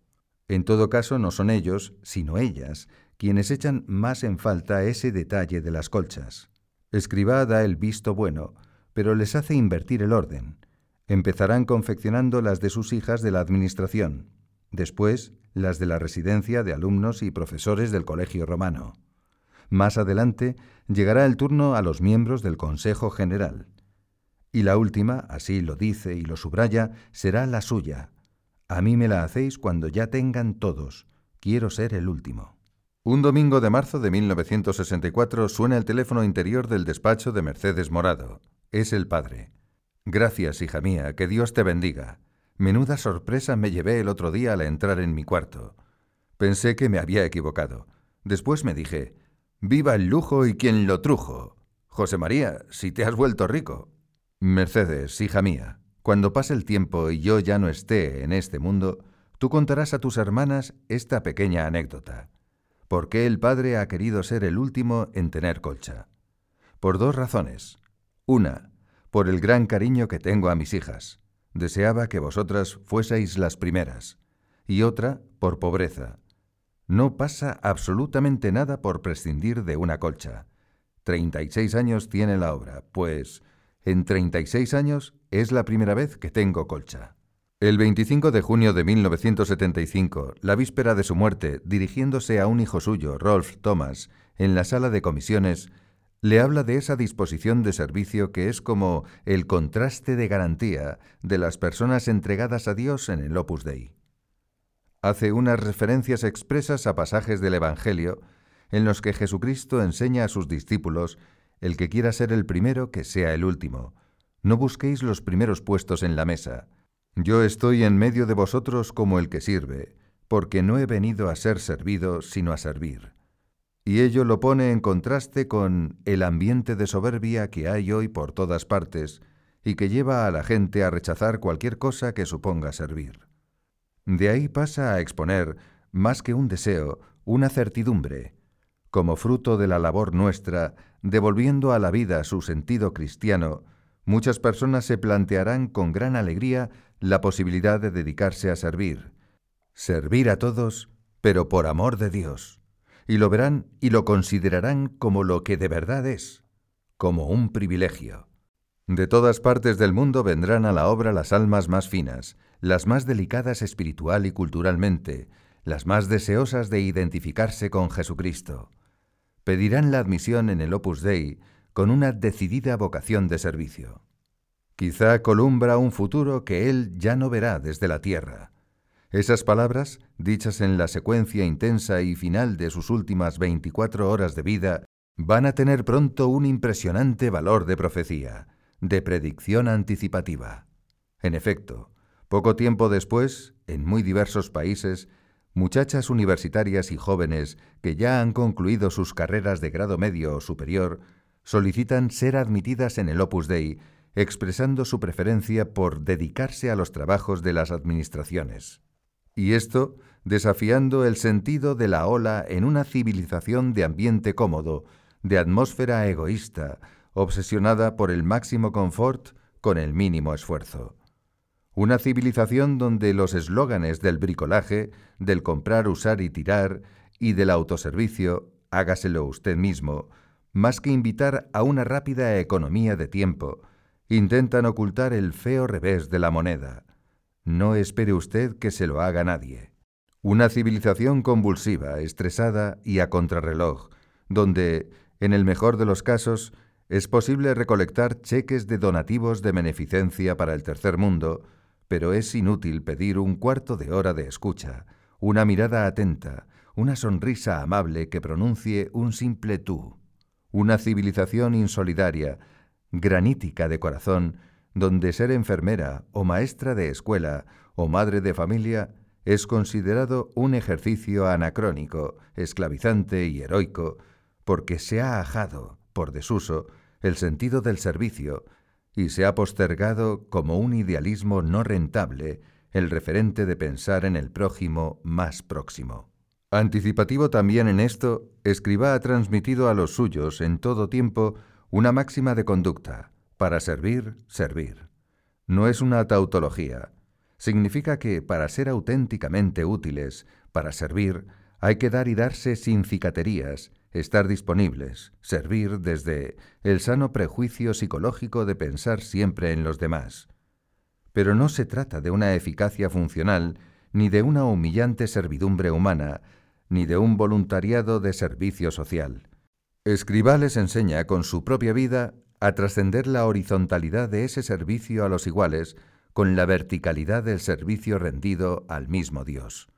En todo caso, no son ellos, sino ellas, quienes echan más en falta ese detalle de las colchas. Escribá da el visto bueno, pero les hace invertir el orden. Empezarán confeccionando las de sus hijas de la Administración, después las de la residencia de alumnos y profesores del Colegio Romano. Más adelante llegará el turno a los miembros del Consejo General. Y la última, así lo dice y lo subraya, será la suya. A mí me la hacéis cuando ya tengan todos. Quiero ser el último. Un domingo de marzo de 1964 suena el teléfono interior del despacho de Mercedes Morado. Es el padre. Gracias, hija mía, que Dios te bendiga. Menuda sorpresa me llevé el otro día al entrar en mi cuarto. Pensé que me había equivocado. Después me dije, Viva el lujo y quien lo trujo. José María, si te has vuelto rico. Mercedes, hija mía, cuando pase el tiempo y yo ya no esté en este mundo, tú contarás a tus hermanas esta pequeña anécdota. ¿Por qué el padre ha querido ser el último en tener colcha? Por dos razones. Una, por el gran cariño que tengo a mis hijas. Deseaba que vosotras fueseis las primeras. Y otra, por pobreza. No pasa absolutamente nada por prescindir de una colcha. Treinta y seis años tiene la obra, pues en treinta y seis años es la primera vez que tengo colcha. El 25 de junio de 1975, la víspera de su muerte, dirigiéndose a un hijo suyo, Rolf Thomas, en la sala de comisiones, le habla de esa disposición de servicio que es como el contraste de garantía de las personas entregadas a Dios en el Opus Dei. Hace unas referencias expresas a pasajes del Evangelio en los que Jesucristo enseña a sus discípulos, el que quiera ser el primero, que sea el último. No busquéis los primeros puestos en la mesa. Yo estoy en medio de vosotros como el que sirve, porque no he venido a ser servido, sino a servir. Y ello lo pone en contraste con el ambiente de soberbia que hay hoy por todas partes y que lleva a la gente a rechazar cualquier cosa que suponga servir. De ahí pasa a exponer, más que un deseo, una certidumbre, como fruto de la labor nuestra, devolviendo a la vida su sentido cristiano, muchas personas se plantearán con gran alegría la posibilidad de dedicarse a servir. Servir a todos, pero por amor de Dios. Y lo verán y lo considerarán como lo que de verdad es, como un privilegio. De todas partes del mundo vendrán a la obra las almas más finas, las más delicadas espiritual y culturalmente, las más deseosas de identificarse con Jesucristo. Pedirán la admisión en el Opus Dei con una decidida vocación de servicio. Quizá columbra un futuro que él ya no verá desde la tierra. Esas palabras, dichas en la secuencia intensa y final de sus últimas 24 horas de vida, van a tener pronto un impresionante valor de profecía, de predicción anticipativa. En efecto, poco tiempo después, en muy diversos países, muchachas universitarias y jóvenes que ya han concluido sus carreras de grado medio o superior solicitan ser admitidas en el Opus Dei, expresando su preferencia por dedicarse a los trabajos de las administraciones. Y esto desafiando el sentido de la ola en una civilización de ambiente cómodo, de atmósfera egoísta, obsesionada por el máximo confort con el mínimo esfuerzo. Una civilización donde los eslóganes del bricolaje, del comprar, usar y tirar, y del autoservicio, hágaselo usted mismo, más que invitar a una rápida economía de tiempo, intentan ocultar el feo revés de la moneda. No espere usted que se lo haga nadie. Una civilización convulsiva, estresada y a contrarreloj, donde, en el mejor de los casos, es posible recolectar cheques de donativos de beneficencia para el tercer mundo, pero es inútil pedir un cuarto de hora de escucha, una mirada atenta, una sonrisa amable que pronuncie un simple tú. Una civilización insolidaria, granítica de corazón, donde ser enfermera o maestra de escuela o madre de familia es considerado un ejercicio anacrónico, esclavizante y heroico, porque se ha ajado, por desuso, el sentido del servicio y se ha postergado como un idealismo no rentable el referente de pensar en el prójimo más próximo. Anticipativo también en esto, Escribá ha transmitido a los suyos en todo tiempo una máxima de conducta, para servir, servir. No es una tautología. Significa que para ser auténticamente útiles, para servir, hay que dar y darse sin cicaterías, estar disponibles, servir desde el sano prejuicio psicológico de pensar siempre en los demás. Pero no se trata de una eficacia funcional, ni de una humillante servidumbre humana, ni de un voluntariado de servicio social. Escribá les enseña con su propia vida a trascender la horizontalidad de ese servicio a los iguales con la verticalidad del servicio rendido al mismo Dios.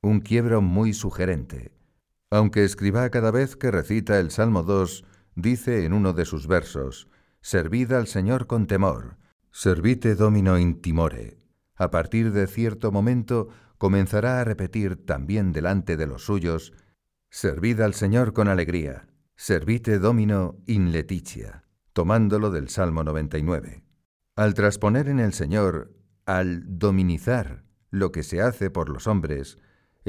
Un quiebro muy sugerente, aunque escriba cada vez que recita el Salmo 2, dice en uno de sus versos, Servid al Señor con temor, servite domino in timore. A partir de cierto momento comenzará a repetir también delante de los suyos, Servid al Señor con alegría, servite domino in leticia, tomándolo del Salmo 99. Al trasponer en el Señor, al dominizar lo que se hace por los hombres,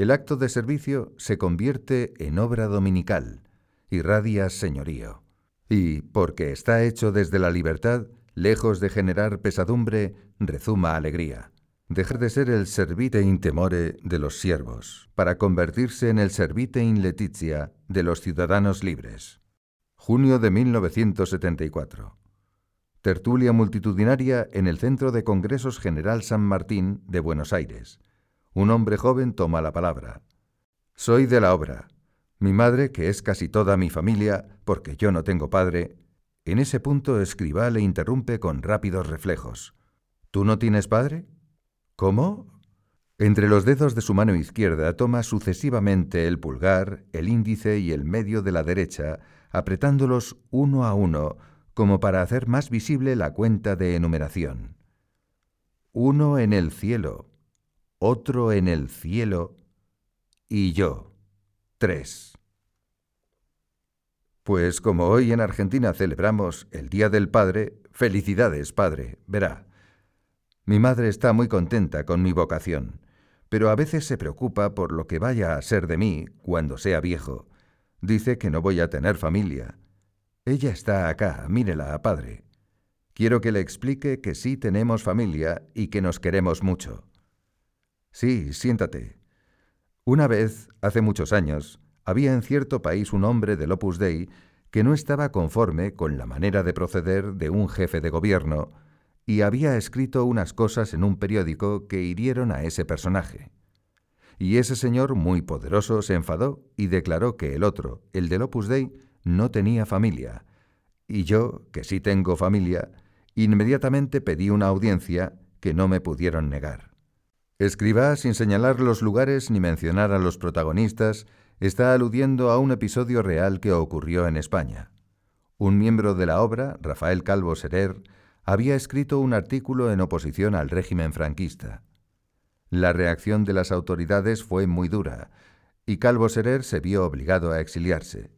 el acto de servicio se convierte en obra dominical, irradia señorío. Y, porque está hecho desde la libertad, lejos de generar pesadumbre, rezuma alegría. Dejar de ser el servite in temore de los siervos, para convertirse en el servite in letitia de los ciudadanos libres. Junio de 1974. Tertulia multitudinaria en el Centro de Congresos General San Martín de Buenos Aires un hombre joven toma la palabra. Soy de la obra. Mi madre, que es casi toda mi familia, porque yo no tengo padre, en ese punto escriba le interrumpe con rápidos reflejos. ¿Tú no tienes padre? ¿Cómo? Entre los dedos de su mano izquierda toma sucesivamente el pulgar, el índice y el medio de la derecha, apretándolos uno a uno, como para hacer más visible la cuenta de enumeración. Uno en el cielo, otro en el cielo, y yo. Tres. Pues como hoy en Argentina celebramos el Día del Padre, felicidades, Padre, verá. Mi madre está muy contenta con mi vocación pero a veces se preocupa por lo que vaya a ser de mí cuando sea viejo. Dice que no voy a tener familia. Ella está acá, mírela, padre. Quiero que le explique que sí tenemos familia y que nos queremos mucho. Sí, siéntate. Una vez, hace muchos años, había en cierto país un hombre del Opus Dei que no estaba conforme con la manera de proceder de un jefe de gobierno, y había escrito unas cosas en un periódico que hirieron a ese personaje. Y ese señor muy poderoso se enfadó y declaró que el otro, el del Opus Dei, no tenía familia. Y yo, que sí tengo familia, inmediatamente pedí una audiencia que no me pudieron negar. Escribá, sin señalar los lugares ni mencionar a los protagonistas, está aludiendo a un episodio real que ocurrió en España. Un miembro de la obra, Rafael Calvo Serer, había escrito un artículo en oposición al régimen franquista. La reacción de las autoridades fue muy dura, y Calvo Serer se vio obligado a exiliarse.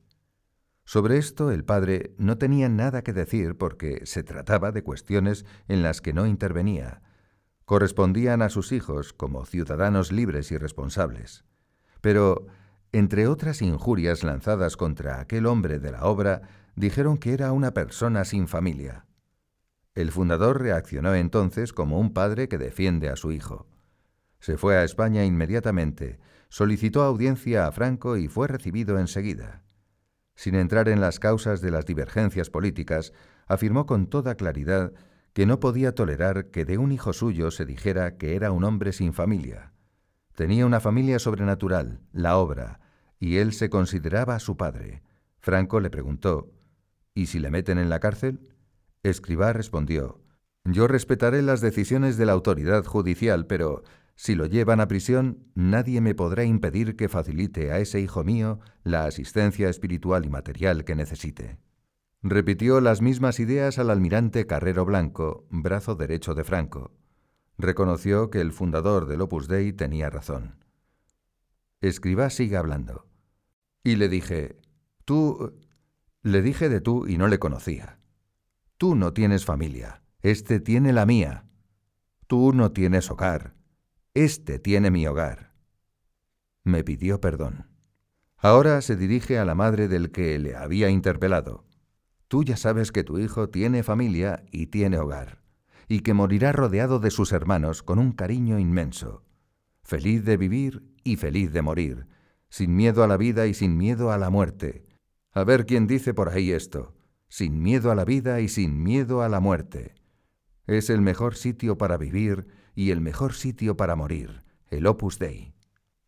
Sobre esto el padre no tenía nada que decir porque se trataba de cuestiones en las que no intervenía. Correspondían a sus hijos como ciudadanos libres y responsables. Pero, entre otras injurias lanzadas contra aquel hombre de la obra, dijeron que era una persona sin familia. El fundador reaccionó entonces como un padre que defiende a su hijo. Se fue a España inmediatamente, solicitó audiencia a Franco y fue recibido enseguida. Sin entrar en las causas de las divergencias políticas, afirmó con toda claridad que no podía tolerar que de un hijo suyo se dijera que era un hombre sin familia. Tenía una familia sobrenatural, la obra, y él se consideraba su padre. Franco le preguntó, ¿Y si le meten en la cárcel? Escribá respondió, Yo respetaré las decisiones de la autoridad judicial, pero si lo llevan a prisión, nadie me podrá impedir que facilite a ese hijo mío la asistencia espiritual y material que necesite. Repitió las mismas ideas al almirante Carrero Blanco, brazo derecho de Franco. Reconoció que el fundador del Opus Dei tenía razón. Escribá sigue hablando. Y le dije, tú... Le dije de tú y no le conocía. Tú no tienes familia, éste tiene la mía. Tú no tienes hogar, éste tiene mi hogar. Me pidió perdón. Ahora se dirige a la madre del que le había interpelado. Tú ya sabes que tu hijo tiene familia y tiene hogar, y que morirá rodeado de sus hermanos con un cariño inmenso, feliz de vivir y feliz de morir, sin miedo a la vida y sin miedo a la muerte. A ver quién dice por ahí esto sin miedo a la vida y sin miedo a la muerte. Es el mejor sitio para vivir y el mejor sitio para morir, el Opus Dei.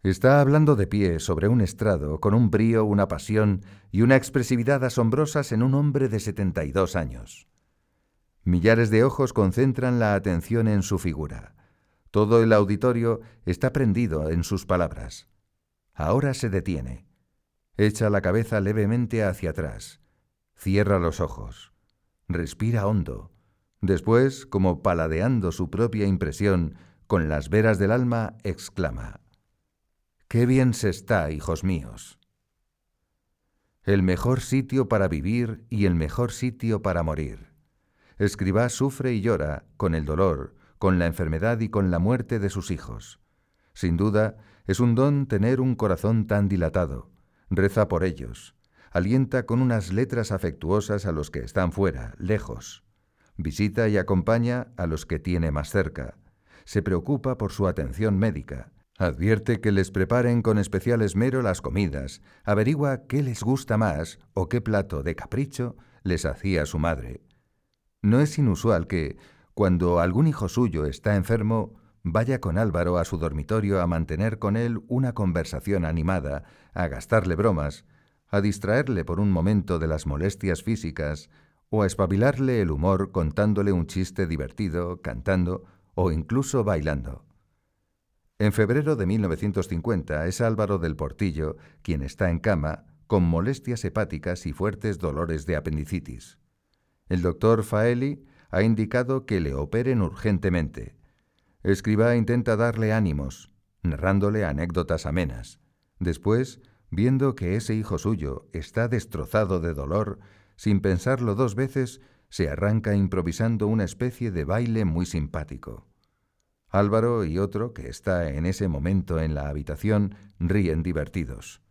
Está hablando de pie sobre un estrado con un brío, una pasión y una expresividad asombrosas en un hombre de 72 años. Millares de ojos concentran la atención en su figura. Todo el auditorio está prendido en sus palabras. Ahora se detiene. Echa la cabeza levemente hacia atrás Cierra los ojos. Respira hondo. Después, como paladeando su propia impresión, con las veras del alma, exclama, Qué bien se está, hijos míos. El mejor sitio para vivir y el mejor sitio para morir. Escribá sufre y llora con el dolor, con la enfermedad y con la muerte de sus hijos. Sin duda, es un don tener un corazón tan dilatado. Reza por ellos, alienta con unas letras afectuosas a los que están fuera, lejos. Visita y acompaña a los que tiene más cerca. Se preocupa por su atención médica. Advierte que les preparen con especial esmero las comidas. Averigua qué les gusta más o qué plato de capricho les hacía su madre. No es inusual que, cuando algún hijo suyo está enfermo, vaya con Álvaro a su dormitorio a mantener con él una conversación animada, a gastarle bromas, a distraerle por un momento de las molestias físicas o a espabilarle el humor contándole un chiste divertido, cantando o incluso bailando. En febrero de 1950 es Álvaro del Portillo quien está en cama con molestias hepáticas y fuertes dolores de apendicitis. El doctor Faeli ha indicado que le operen urgentemente. Escriba intenta darle ánimos, narrándole anécdotas amenas. Después, viendo que ese hijo suyo está destrozado de dolor, sin pensarlo dos veces, se arranca improvisando una especie de baile muy simpático. Álvaro y otro, que está en ese momento en la habitación, ríen divertidos.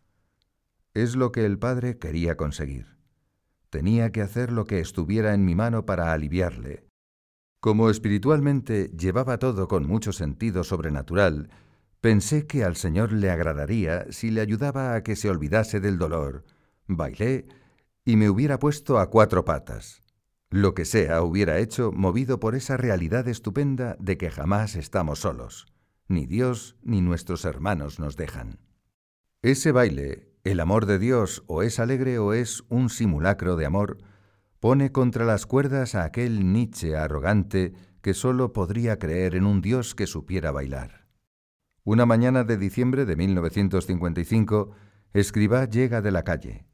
Es lo que el padre quería conseguir. Tenía que hacer lo que estuviera en mi mano para aliviarle. Como espiritualmente llevaba todo con mucho sentido sobrenatural, pensé que al Señor le agradaría si le ayudaba a que se olvidase del dolor. Bailé y me hubiera puesto a cuatro patas. Lo que sea hubiera hecho movido por esa realidad estupenda de que jamás estamos solos. Ni Dios ni nuestros hermanos nos dejan. Ese baile, el amor de Dios o es alegre o es un simulacro de amor, pone contra las cuerdas a aquel Nietzsche arrogante que sólo podría creer en un Dios que supiera bailar. Una mañana de diciembre de 1955, Escribá llega de la calle.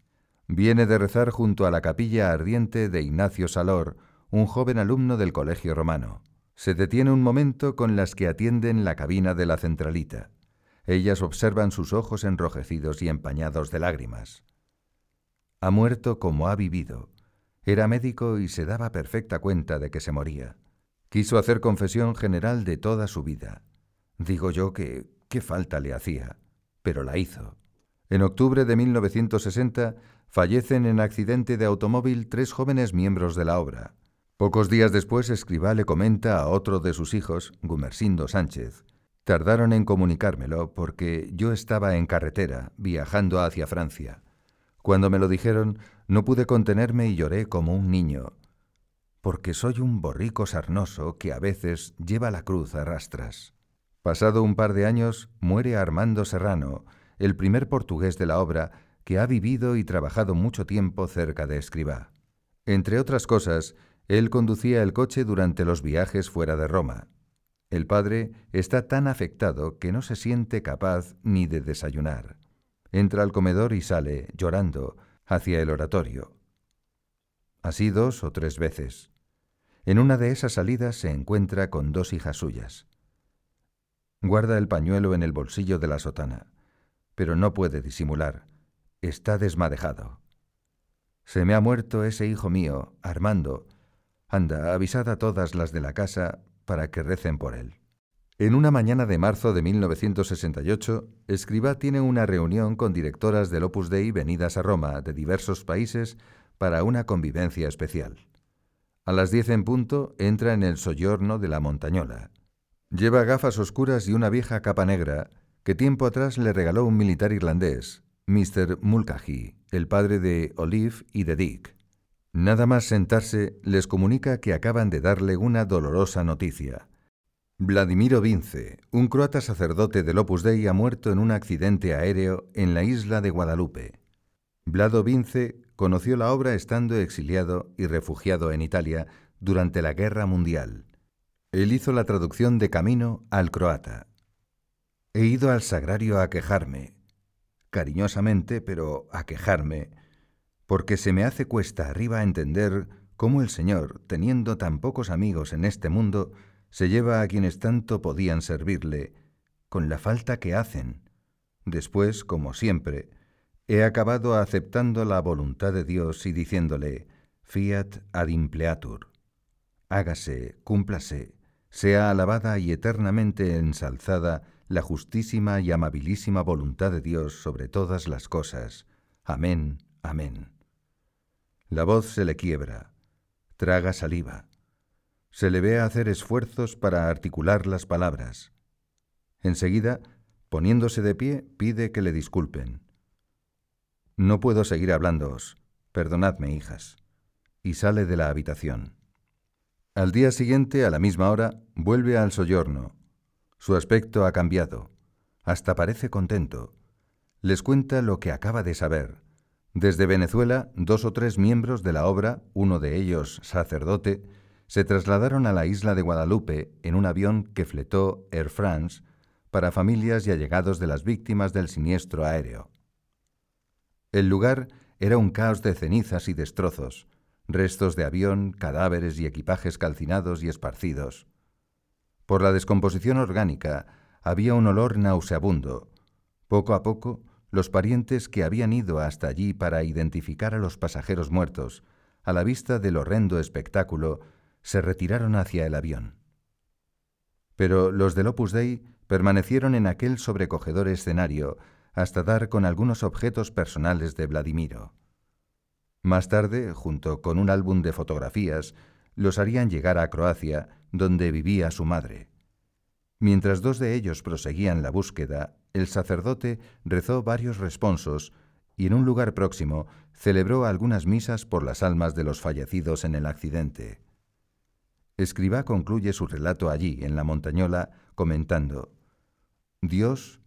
Viene de rezar junto a la capilla ardiente de Ignacio Salor, un joven alumno del Colegio Romano. Se detiene un momento con las que atienden la cabina de la centralita. Ellas observan sus ojos enrojecidos y empañados de lágrimas. Ha muerto como ha vivido. Era médico y se daba perfecta cuenta de que se moría. Quiso hacer confesión general de toda su vida. Digo yo que qué falta le hacía, pero la hizo. En octubre de 1960 fallecen en accidente de automóvil tres jóvenes miembros de la obra. Pocos días después, Escribá le comenta a otro de sus hijos, Gumersindo Sánchez. Tardaron en comunicármelo porque yo estaba en carretera, viajando hacia Francia. Cuando me lo dijeron, no pude contenerme y lloré como un niño, porque soy un borrico sarnoso que a veces lleva la cruz a rastras. Pasado un par de años, muere Armando Serrano, el primer portugués de la obra, que ha vivido y trabajado mucho tiempo cerca de Escribá. Entre otras cosas, él conducía el coche durante los viajes fuera de Roma. El padre está tan afectado que no se siente capaz ni de desayunar. Entra al comedor y sale, llorando, hacia el oratorio. Así dos o tres veces. En una de esas salidas se encuentra con dos hijas suyas. Guarda el pañuelo en el bolsillo de la sotana, pero no puede disimular. Está desmadejado. Se me ha muerto ese hijo mío, Armando. Anda, avisad a todas las de la casa para que recen por él. En una mañana de marzo de 1968, Escribá tiene una reunión con directoras del Opus Dei venidas a Roma de diversos países para una convivencia especial. A las diez en punto entra en el soyorno de la Montañola. Lleva gafas oscuras y una vieja capa negra que tiempo atrás le regaló un militar irlandés, Mr. Mulcahy, el padre de Olive y de Dick. Nada más sentarse, les comunica que acaban de darle una dolorosa noticia. Vladimiro Vince, un croata sacerdote del Opus Dei, ha muerto en un accidente aéreo en la isla de Guadalupe. Vlado Vince conoció la obra estando exiliado y refugiado en Italia durante la Guerra Mundial. Él hizo la traducción de Camino al croata. He ido al sagrario a quejarme, cariñosamente, pero a quejarme, porque se me hace cuesta arriba entender cómo el Señor, teniendo tan pocos amigos en este mundo, se lleva a quienes tanto podían servirle, con la falta que hacen. Después, como siempre, he acabado aceptando la voluntad de Dios y diciéndole, fiat ad impleatur. Hágase, cúmplase, sea alabada y eternamente ensalzada la justísima y amabilísima voluntad de Dios sobre todas las cosas. Amén, amén. La voz se le quiebra, traga saliva. Se le ve hacer esfuerzos para articular las palabras. Enseguida, poniéndose de pie, pide que le disculpen. No puedo seguir hablándoos. Perdonadme, hijas. Y sale de la habitación. Al día siguiente, a la misma hora, vuelve al soyorno, su aspecto ha cambiado. Hasta parece contento. Les cuenta lo que acaba de saber. Desde Venezuela, dos o tres miembros de la obra, uno de ellos sacerdote, se trasladaron a la isla de Guadalupe en un avión que fletó Air France para familias y allegados de las víctimas del siniestro aéreo. El lugar era un caos de cenizas y destrozos, restos de avión, cadáveres y equipajes calcinados y esparcidos. Por la descomposición orgánica había un olor nauseabundo. Poco a poco, los parientes que habían ido hasta allí para identificar a los pasajeros muertos, a la vista del horrendo espectáculo, se retiraron hacia el avión. Pero los del Opus Dei permanecieron en aquel sobrecogedor escenario hasta dar con algunos objetos personales de Vladimiro. Más tarde, junto con un álbum de fotografías, los harían llegar a Croacia, donde vivía su madre. Mientras dos de ellos proseguían la búsqueda, el sacerdote rezó varios responsos y en un lugar próximo celebró algunas misas por las almas de los fallecidos en el accidente. Escribá concluye su relato allí, en la montañola, comentando, Dios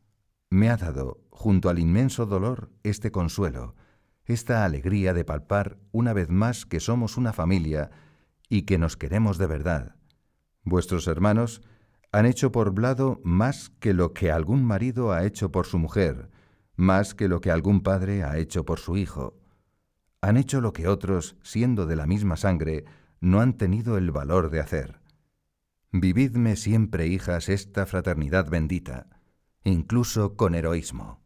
me ha dado, junto al inmenso dolor, este consuelo, esta alegría de palpar una vez más que somos una familia y que nos queremos de verdad. Vuestros hermanos han hecho por Blado más que lo que algún marido ha hecho por su mujer, más que lo que algún padre ha hecho por su hijo. Han hecho lo que otros, siendo de la misma sangre, no han tenido el valor de hacer. Vividme siempre, hijas, esta fraternidad bendita, incluso con heroísmo.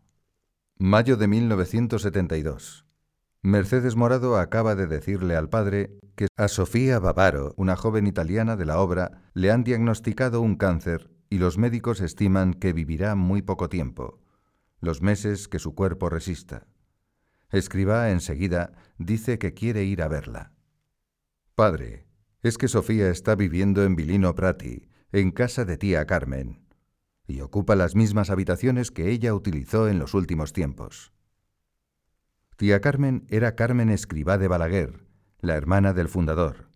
Mayo de 1972. Mercedes Morado acaba de decirle al padre que a Sofía Bavaro, una joven italiana de la obra, le han diagnosticado un cáncer y los médicos estiman que vivirá muy poco tiempo, los meses que su cuerpo resista. Escriba enseguida dice que quiere ir a verla. Padre, es que Sofía está viviendo en Vilino Prati, en casa de tía Carmen, y ocupa las mismas habitaciones que ella utilizó en los últimos tiempos. Tía Carmen era Carmen Escribá de Balaguer, la hermana del fundador,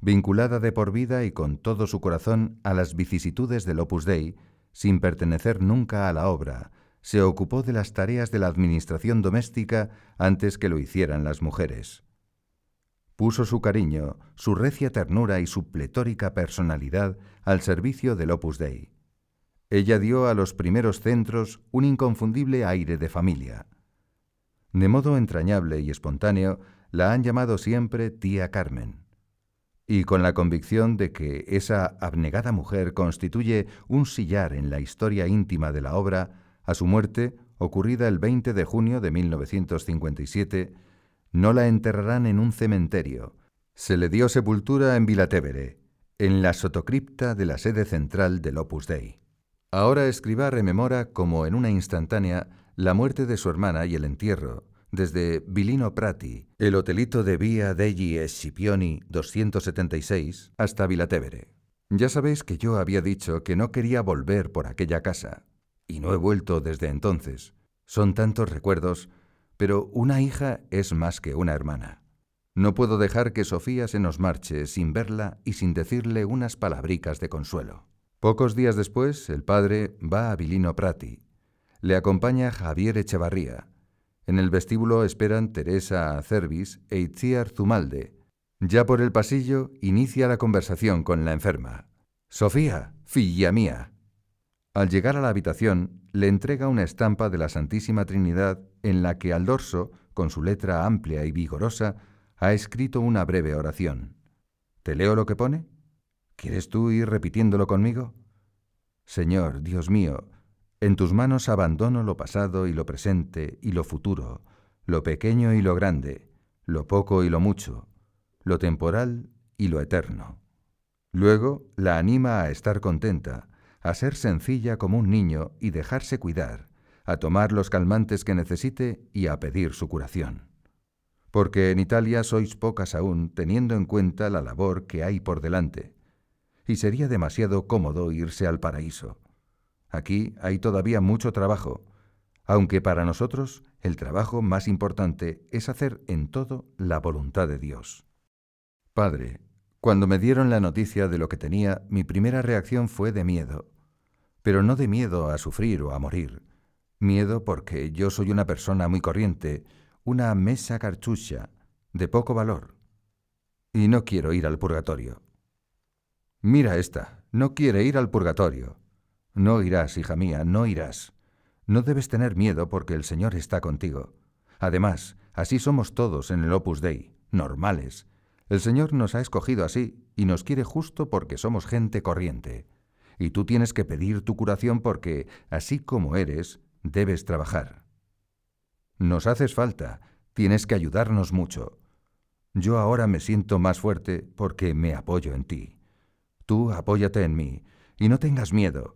vinculada de por vida y con todo su corazón a las vicisitudes del Opus Dei, sin pertenecer nunca a la obra, se ocupó de las tareas de la administración doméstica antes que lo hicieran las mujeres puso su cariño, su recia ternura y su pletórica personalidad al servicio del Opus Dei. Ella dio a los primeros centros un inconfundible aire de familia. De modo entrañable y espontáneo, la han llamado siempre tía Carmen. Y con la convicción de que esa abnegada mujer constituye un sillar en la historia íntima de la obra, a su muerte, ocurrida el 20 de junio de 1957, no la enterrarán en un cementerio. Se le dio sepultura en Vilatevere, en la sotocripta de la sede central del Opus Dei. Ahora Escribá rememora como en una instantánea la muerte de su hermana y el entierro, desde Vilino Prati, el hotelito de Via degli Scipioni 276, hasta Vilatevere. Ya sabéis que yo había dicho que no quería volver por aquella casa, y no he vuelto desde entonces. Son tantos recuerdos pero una hija es más que una hermana. No puedo dejar que Sofía se nos marche sin verla y sin decirle unas palabricas de consuelo. Pocos días después, el padre va a Vilino Prati. Le acompaña Javier Echevarría. En el vestíbulo esperan Teresa Cervis e Itziar Zumalde. Ya por el pasillo inicia la conversación con la enferma. Sofía, filla mía, al llegar a la habitación, le entrega una estampa de la Santísima Trinidad en la que al dorso, con su letra amplia y vigorosa, ha escrito una breve oración. ¿Te leo lo que pone? ¿Quieres tú ir repitiéndolo conmigo? Señor, Dios mío, en tus manos abandono lo pasado y lo presente y lo futuro, lo pequeño y lo grande, lo poco y lo mucho, lo temporal y lo eterno. Luego la anima a estar contenta, a ser sencilla como un niño y dejarse cuidar, a tomar los calmantes que necesite y a pedir su curación. Porque en Italia sois pocas aún teniendo en cuenta la labor que hay por delante, y sería demasiado cómodo irse al paraíso. Aquí hay todavía mucho trabajo, aunque para nosotros el trabajo más importante es hacer en todo la voluntad de Dios. Padre, cuando me dieron la noticia de lo que tenía, mi primera reacción fue de miedo pero no de miedo a sufrir o a morir. Miedo porque yo soy una persona muy corriente, una mesa carchucha, de poco valor. Y no quiero ir al purgatorio. Mira esta, no quiere ir al purgatorio. No irás, hija mía, no irás. No debes tener miedo porque el Señor está contigo. Además, así somos todos en el Opus Dei, normales. El Señor nos ha escogido así y nos quiere justo porque somos gente corriente. Y tú tienes que pedir tu curación porque, así como eres, debes trabajar. Nos haces falta, tienes que ayudarnos mucho. Yo ahora me siento más fuerte porque me apoyo en ti. Tú apóyate en mí y no tengas miedo,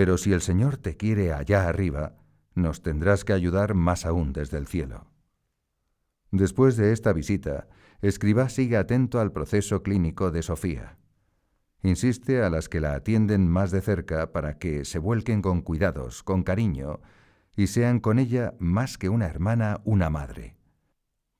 pero si el Señor te quiere allá arriba, nos tendrás que ayudar más aún desde el cielo. Después de esta visita, Escribá sigue atento al proceso clínico de Sofía. Insiste a las que la atienden más de cerca para que se vuelquen con cuidados, con cariño, y sean con ella más que una hermana, una madre.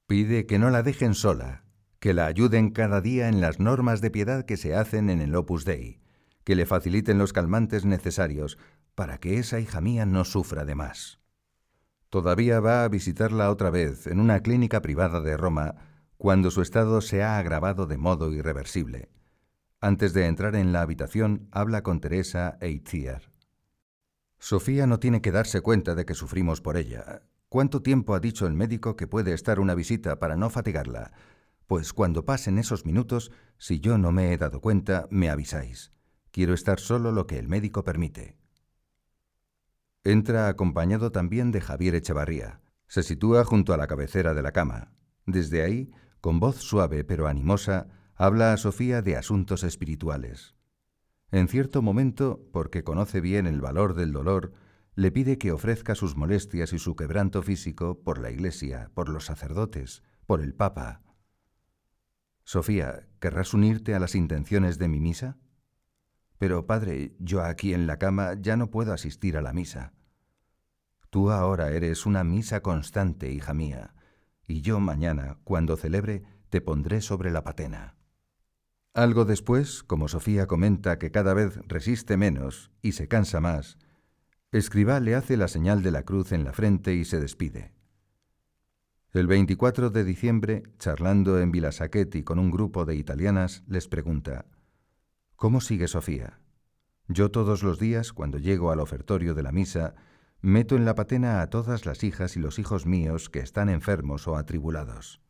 Pide que no la dejen sola, que la ayuden cada día en las normas de piedad que se hacen en el Opus Dei, que le faciliten los calmantes necesarios para que esa hija mía no sufra de más. Todavía va a visitarla otra vez en una clínica privada de Roma cuando su estado se ha agravado de modo irreversible. Antes de entrar en la habitación, habla con Teresa e. Sofía no tiene que darse cuenta de que sufrimos por ella. ¿Cuánto tiempo ha dicho el médico que puede estar una visita para no fatigarla? Pues cuando pasen esos minutos, si yo no me he dado cuenta, me avisáis. Quiero estar solo lo que el médico permite. Entra acompañado también de Javier Echevarría. Se sitúa junto a la cabecera de la cama. Desde ahí con voz suave pero animosa, habla a Sofía de asuntos espirituales. En cierto momento, porque conoce bien el valor del dolor, le pide que ofrezca sus molestias y su quebranto físico por la Iglesia, por los sacerdotes, por el Papa. Sofía, ¿querrás unirte a las intenciones de mi misa? Pero, padre, yo aquí en la cama ya no puedo asistir a la misa. Tú ahora eres una misa constante, hija mía y yo mañana, cuando celebre, te pondré sobre la patena. Algo después, como Sofía comenta que cada vez resiste menos y se cansa más, Escribá le hace la señal de la cruz en la frente y se despide. El 24 de diciembre, charlando en Vilasaquetti con un grupo de italianas, les pregunta, ¿Cómo sigue Sofía? Yo todos los días, cuando llego al ofertorio de la misa, meto en la patena a todas las hijas y los hijos míos que están enfermos o atribulados.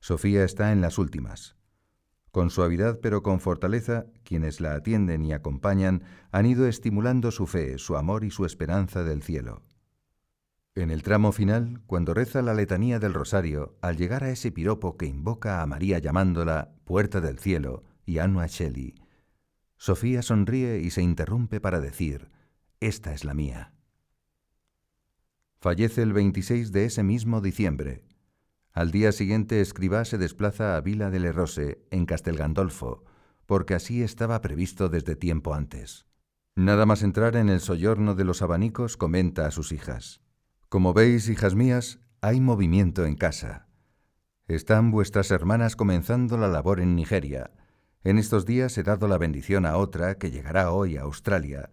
Sofía está en las últimas. Con suavidad pero con fortaleza, quienes la atienden y acompañan han ido estimulando su fe, su amor y su esperanza del cielo. En el tramo final, cuando reza la letanía del rosario, al llegar a ese piropo que invoca a María llamándola Puerta del Cielo y Anua Sofía sonríe y se interrumpe para decir, esta es la mía. Fallece el 26 de ese mismo diciembre. Al día siguiente Escribá se desplaza a Vila de Lerrose, en Castel Gandolfo, porque así estaba previsto desde tiempo antes. Nada más entrar en el soyorno de los abanicos, comenta a sus hijas. Como veis, hijas mías, hay movimiento en casa. Están vuestras hermanas comenzando la labor en Nigeria. En estos días he dado la bendición a otra que llegará hoy a Australia,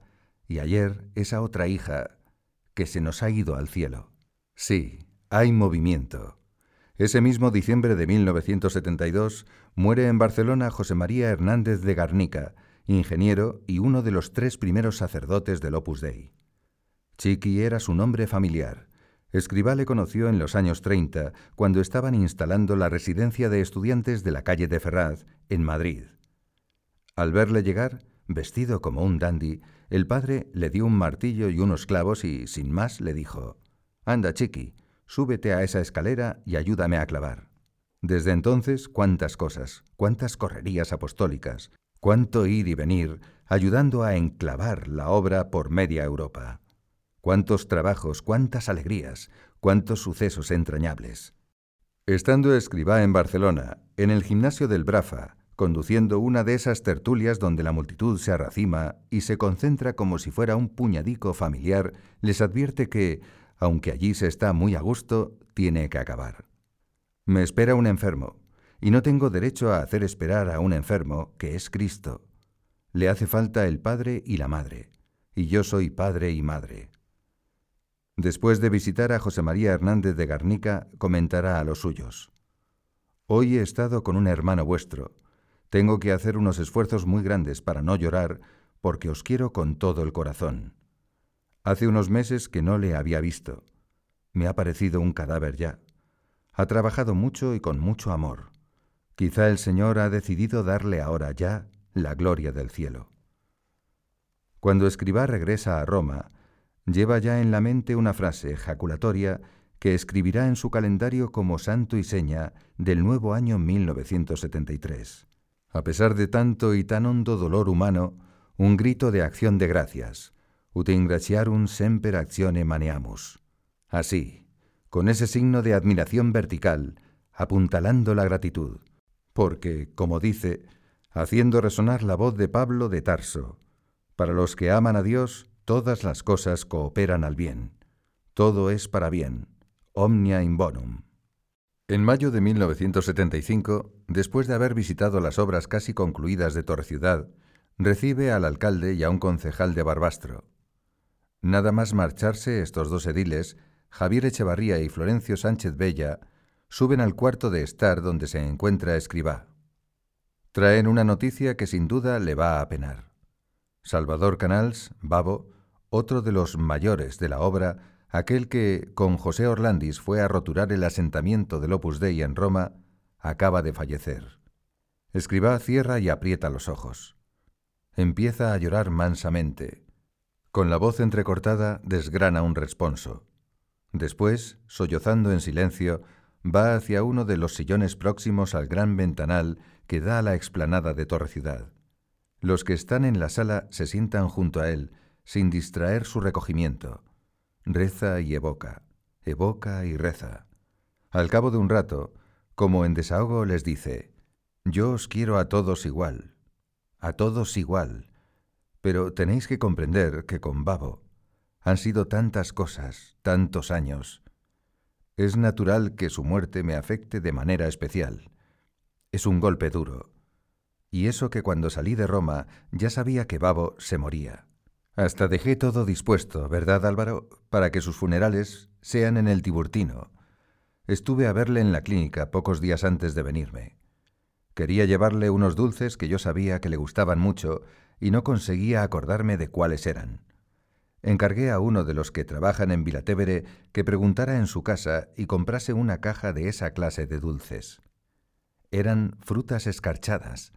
y ayer esa otra hija que se nos ha ido al cielo. Sí, hay movimiento. Ese mismo diciembre de 1972 muere en Barcelona José María Hernández de Garnica, ingeniero y uno de los tres primeros sacerdotes del Opus Dei. Chiqui era su nombre familiar. Escribá le conoció en los años 30, cuando estaban instalando la residencia de estudiantes de la calle de Ferraz, en Madrid. Al verle llegar, vestido como un dandy, el padre le dio un martillo y unos clavos y, sin más, le dijo, Anda, chiqui, súbete a esa escalera y ayúdame a clavar. Desde entonces, cuántas cosas, cuántas correrías apostólicas, cuánto ir y venir, ayudando a enclavar la obra por media Europa. Cuántos trabajos, cuántas alegrías, cuántos sucesos entrañables. Estando escribá en Barcelona, en el gimnasio del Brafa, conduciendo una de esas tertulias donde la multitud se arracima y se concentra como si fuera un puñadico familiar, les advierte que, aunque allí se está muy a gusto, tiene que acabar. Me espera un enfermo, y no tengo derecho a hacer esperar a un enfermo, que es Cristo. Le hace falta el padre y la madre, y yo soy padre y madre. Después de visitar a José María Hernández de Garnica, comentará a los suyos. Hoy he estado con un hermano vuestro, tengo que hacer unos esfuerzos muy grandes para no llorar, porque os quiero con todo el corazón. Hace unos meses que no le había visto. Me ha parecido un cadáver ya. Ha trabajado mucho y con mucho amor. Quizá el Señor ha decidido darle ahora ya la gloria del cielo. Cuando Escribá regresa a Roma, lleva ya en la mente una frase ejaculatoria que escribirá en su calendario como santo y seña del nuevo año 1973. A pesar de tanto y tan hondo dolor humano, un grito de acción de gracias, ut ingratiarum semper actione maneamus. Así, con ese signo de admiración vertical, apuntalando la gratitud, porque, como dice, haciendo resonar la voz de Pablo de Tarso, para los que aman a Dios, todas las cosas cooperan al bien. Todo es para bien. Omnia in bonum. En mayo de 1975, después de haber visitado las obras casi concluidas de Ciudad, recibe al alcalde y a un concejal de Barbastro. Nada más marcharse estos dos ediles, Javier Echevarría y Florencio Sánchez Bella, suben al cuarto de estar donde se encuentra Escribá. Traen una noticia que sin duda le va a penar. Salvador Canals, Babo, otro de los mayores de la obra, aquel que con José Orlandis fue a roturar el asentamiento del Opus Dei en Roma, acaba de fallecer. Escribá cierra y aprieta los ojos. Empieza a llorar mansamente. Con la voz entrecortada desgrana un responso. Después, sollozando en silencio, va hacia uno de los sillones próximos al gran ventanal que da a la explanada de Torre Ciudad. Los que están en la sala se sientan junto a él, sin distraer su recogimiento. Reza y evoca, evoca y reza. Al cabo de un rato, como en desahogo, les dice, Yo os quiero a todos igual, a todos igual, pero tenéis que comprender que con Babo han sido tantas cosas, tantos años. Es natural que su muerte me afecte de manera especial. Es un golpe duro. Y eso que cuando salí de Roma ya sabía que Babo se moría. Hasta dejé todo dispuesto, ¿verdad Álvaro?, para que sus funerales sean en el Tiburtino. Estuve a verle en la clínica pocos días antes de venirme. Quería llevarle unos dulces que yo sabía que le gustaban mucho y no conseguía acordarme de cuáles eran. Encargué a uno de los que trabajan en Vilatevere que preguntara en su casa y comprase una caja de esa clase de dulces. Eran frutas escarchadas.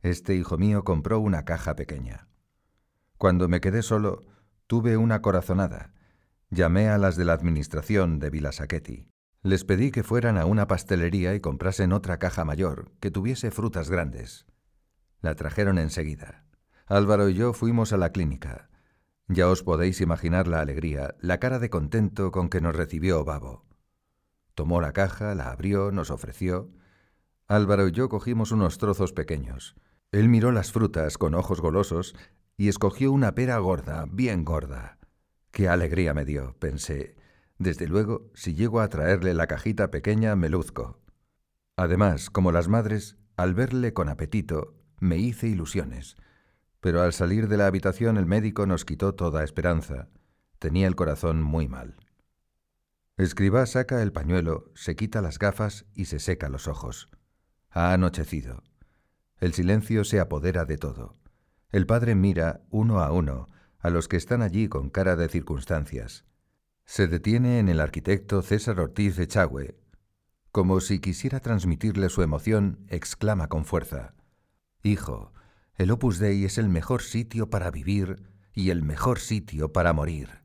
Este hijo mío compró una caja pequeña. Cuando me quedé solo, tuve una corazonada. Llamé a las de la administración de Vilasaqueti. Les pedí que fueran a una pastelería y comprasen otra caja mayor, que tuviese frutas grandes. La trajeron enseguida. Álvaro y yo fuimos a la clínica. Ya os podéis imaginar la alegría, la cara de contento con que nos recibió Babo. Tomó la caja, la abrió, nos ofreció. Álvaro y yo cogimos unos trozos pequeños. Él miró las frutas con ojos golosos y escogió una pera gorda, bien gorda. Qué alegría me dio, pensé. Desde luego, si llego a traerle la cajita pequeña, me luzco. Además, como las madres, al verle con apetito, me hice ilusiones. Pero al salir de la habitación el médico nos quitó toda esperanza. Tenía el corazón muy mal. Escribá saca el pañuelo, se quita las gafas y se seca los ojos. Ha anochecido. El silencio se apodera de todo. El padre mira, uno a uno, a los que están allí con cara de circunstancias. Se detiene en el arquitecto César Ortiz Echagüe. Como si quisiera transmitirle su emoción, exclama con fuerza. Hijo, el Opus Dei es el mejor sitio para vivir y el mejor sitio para morir.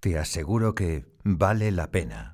Te aseguro que vale la pena.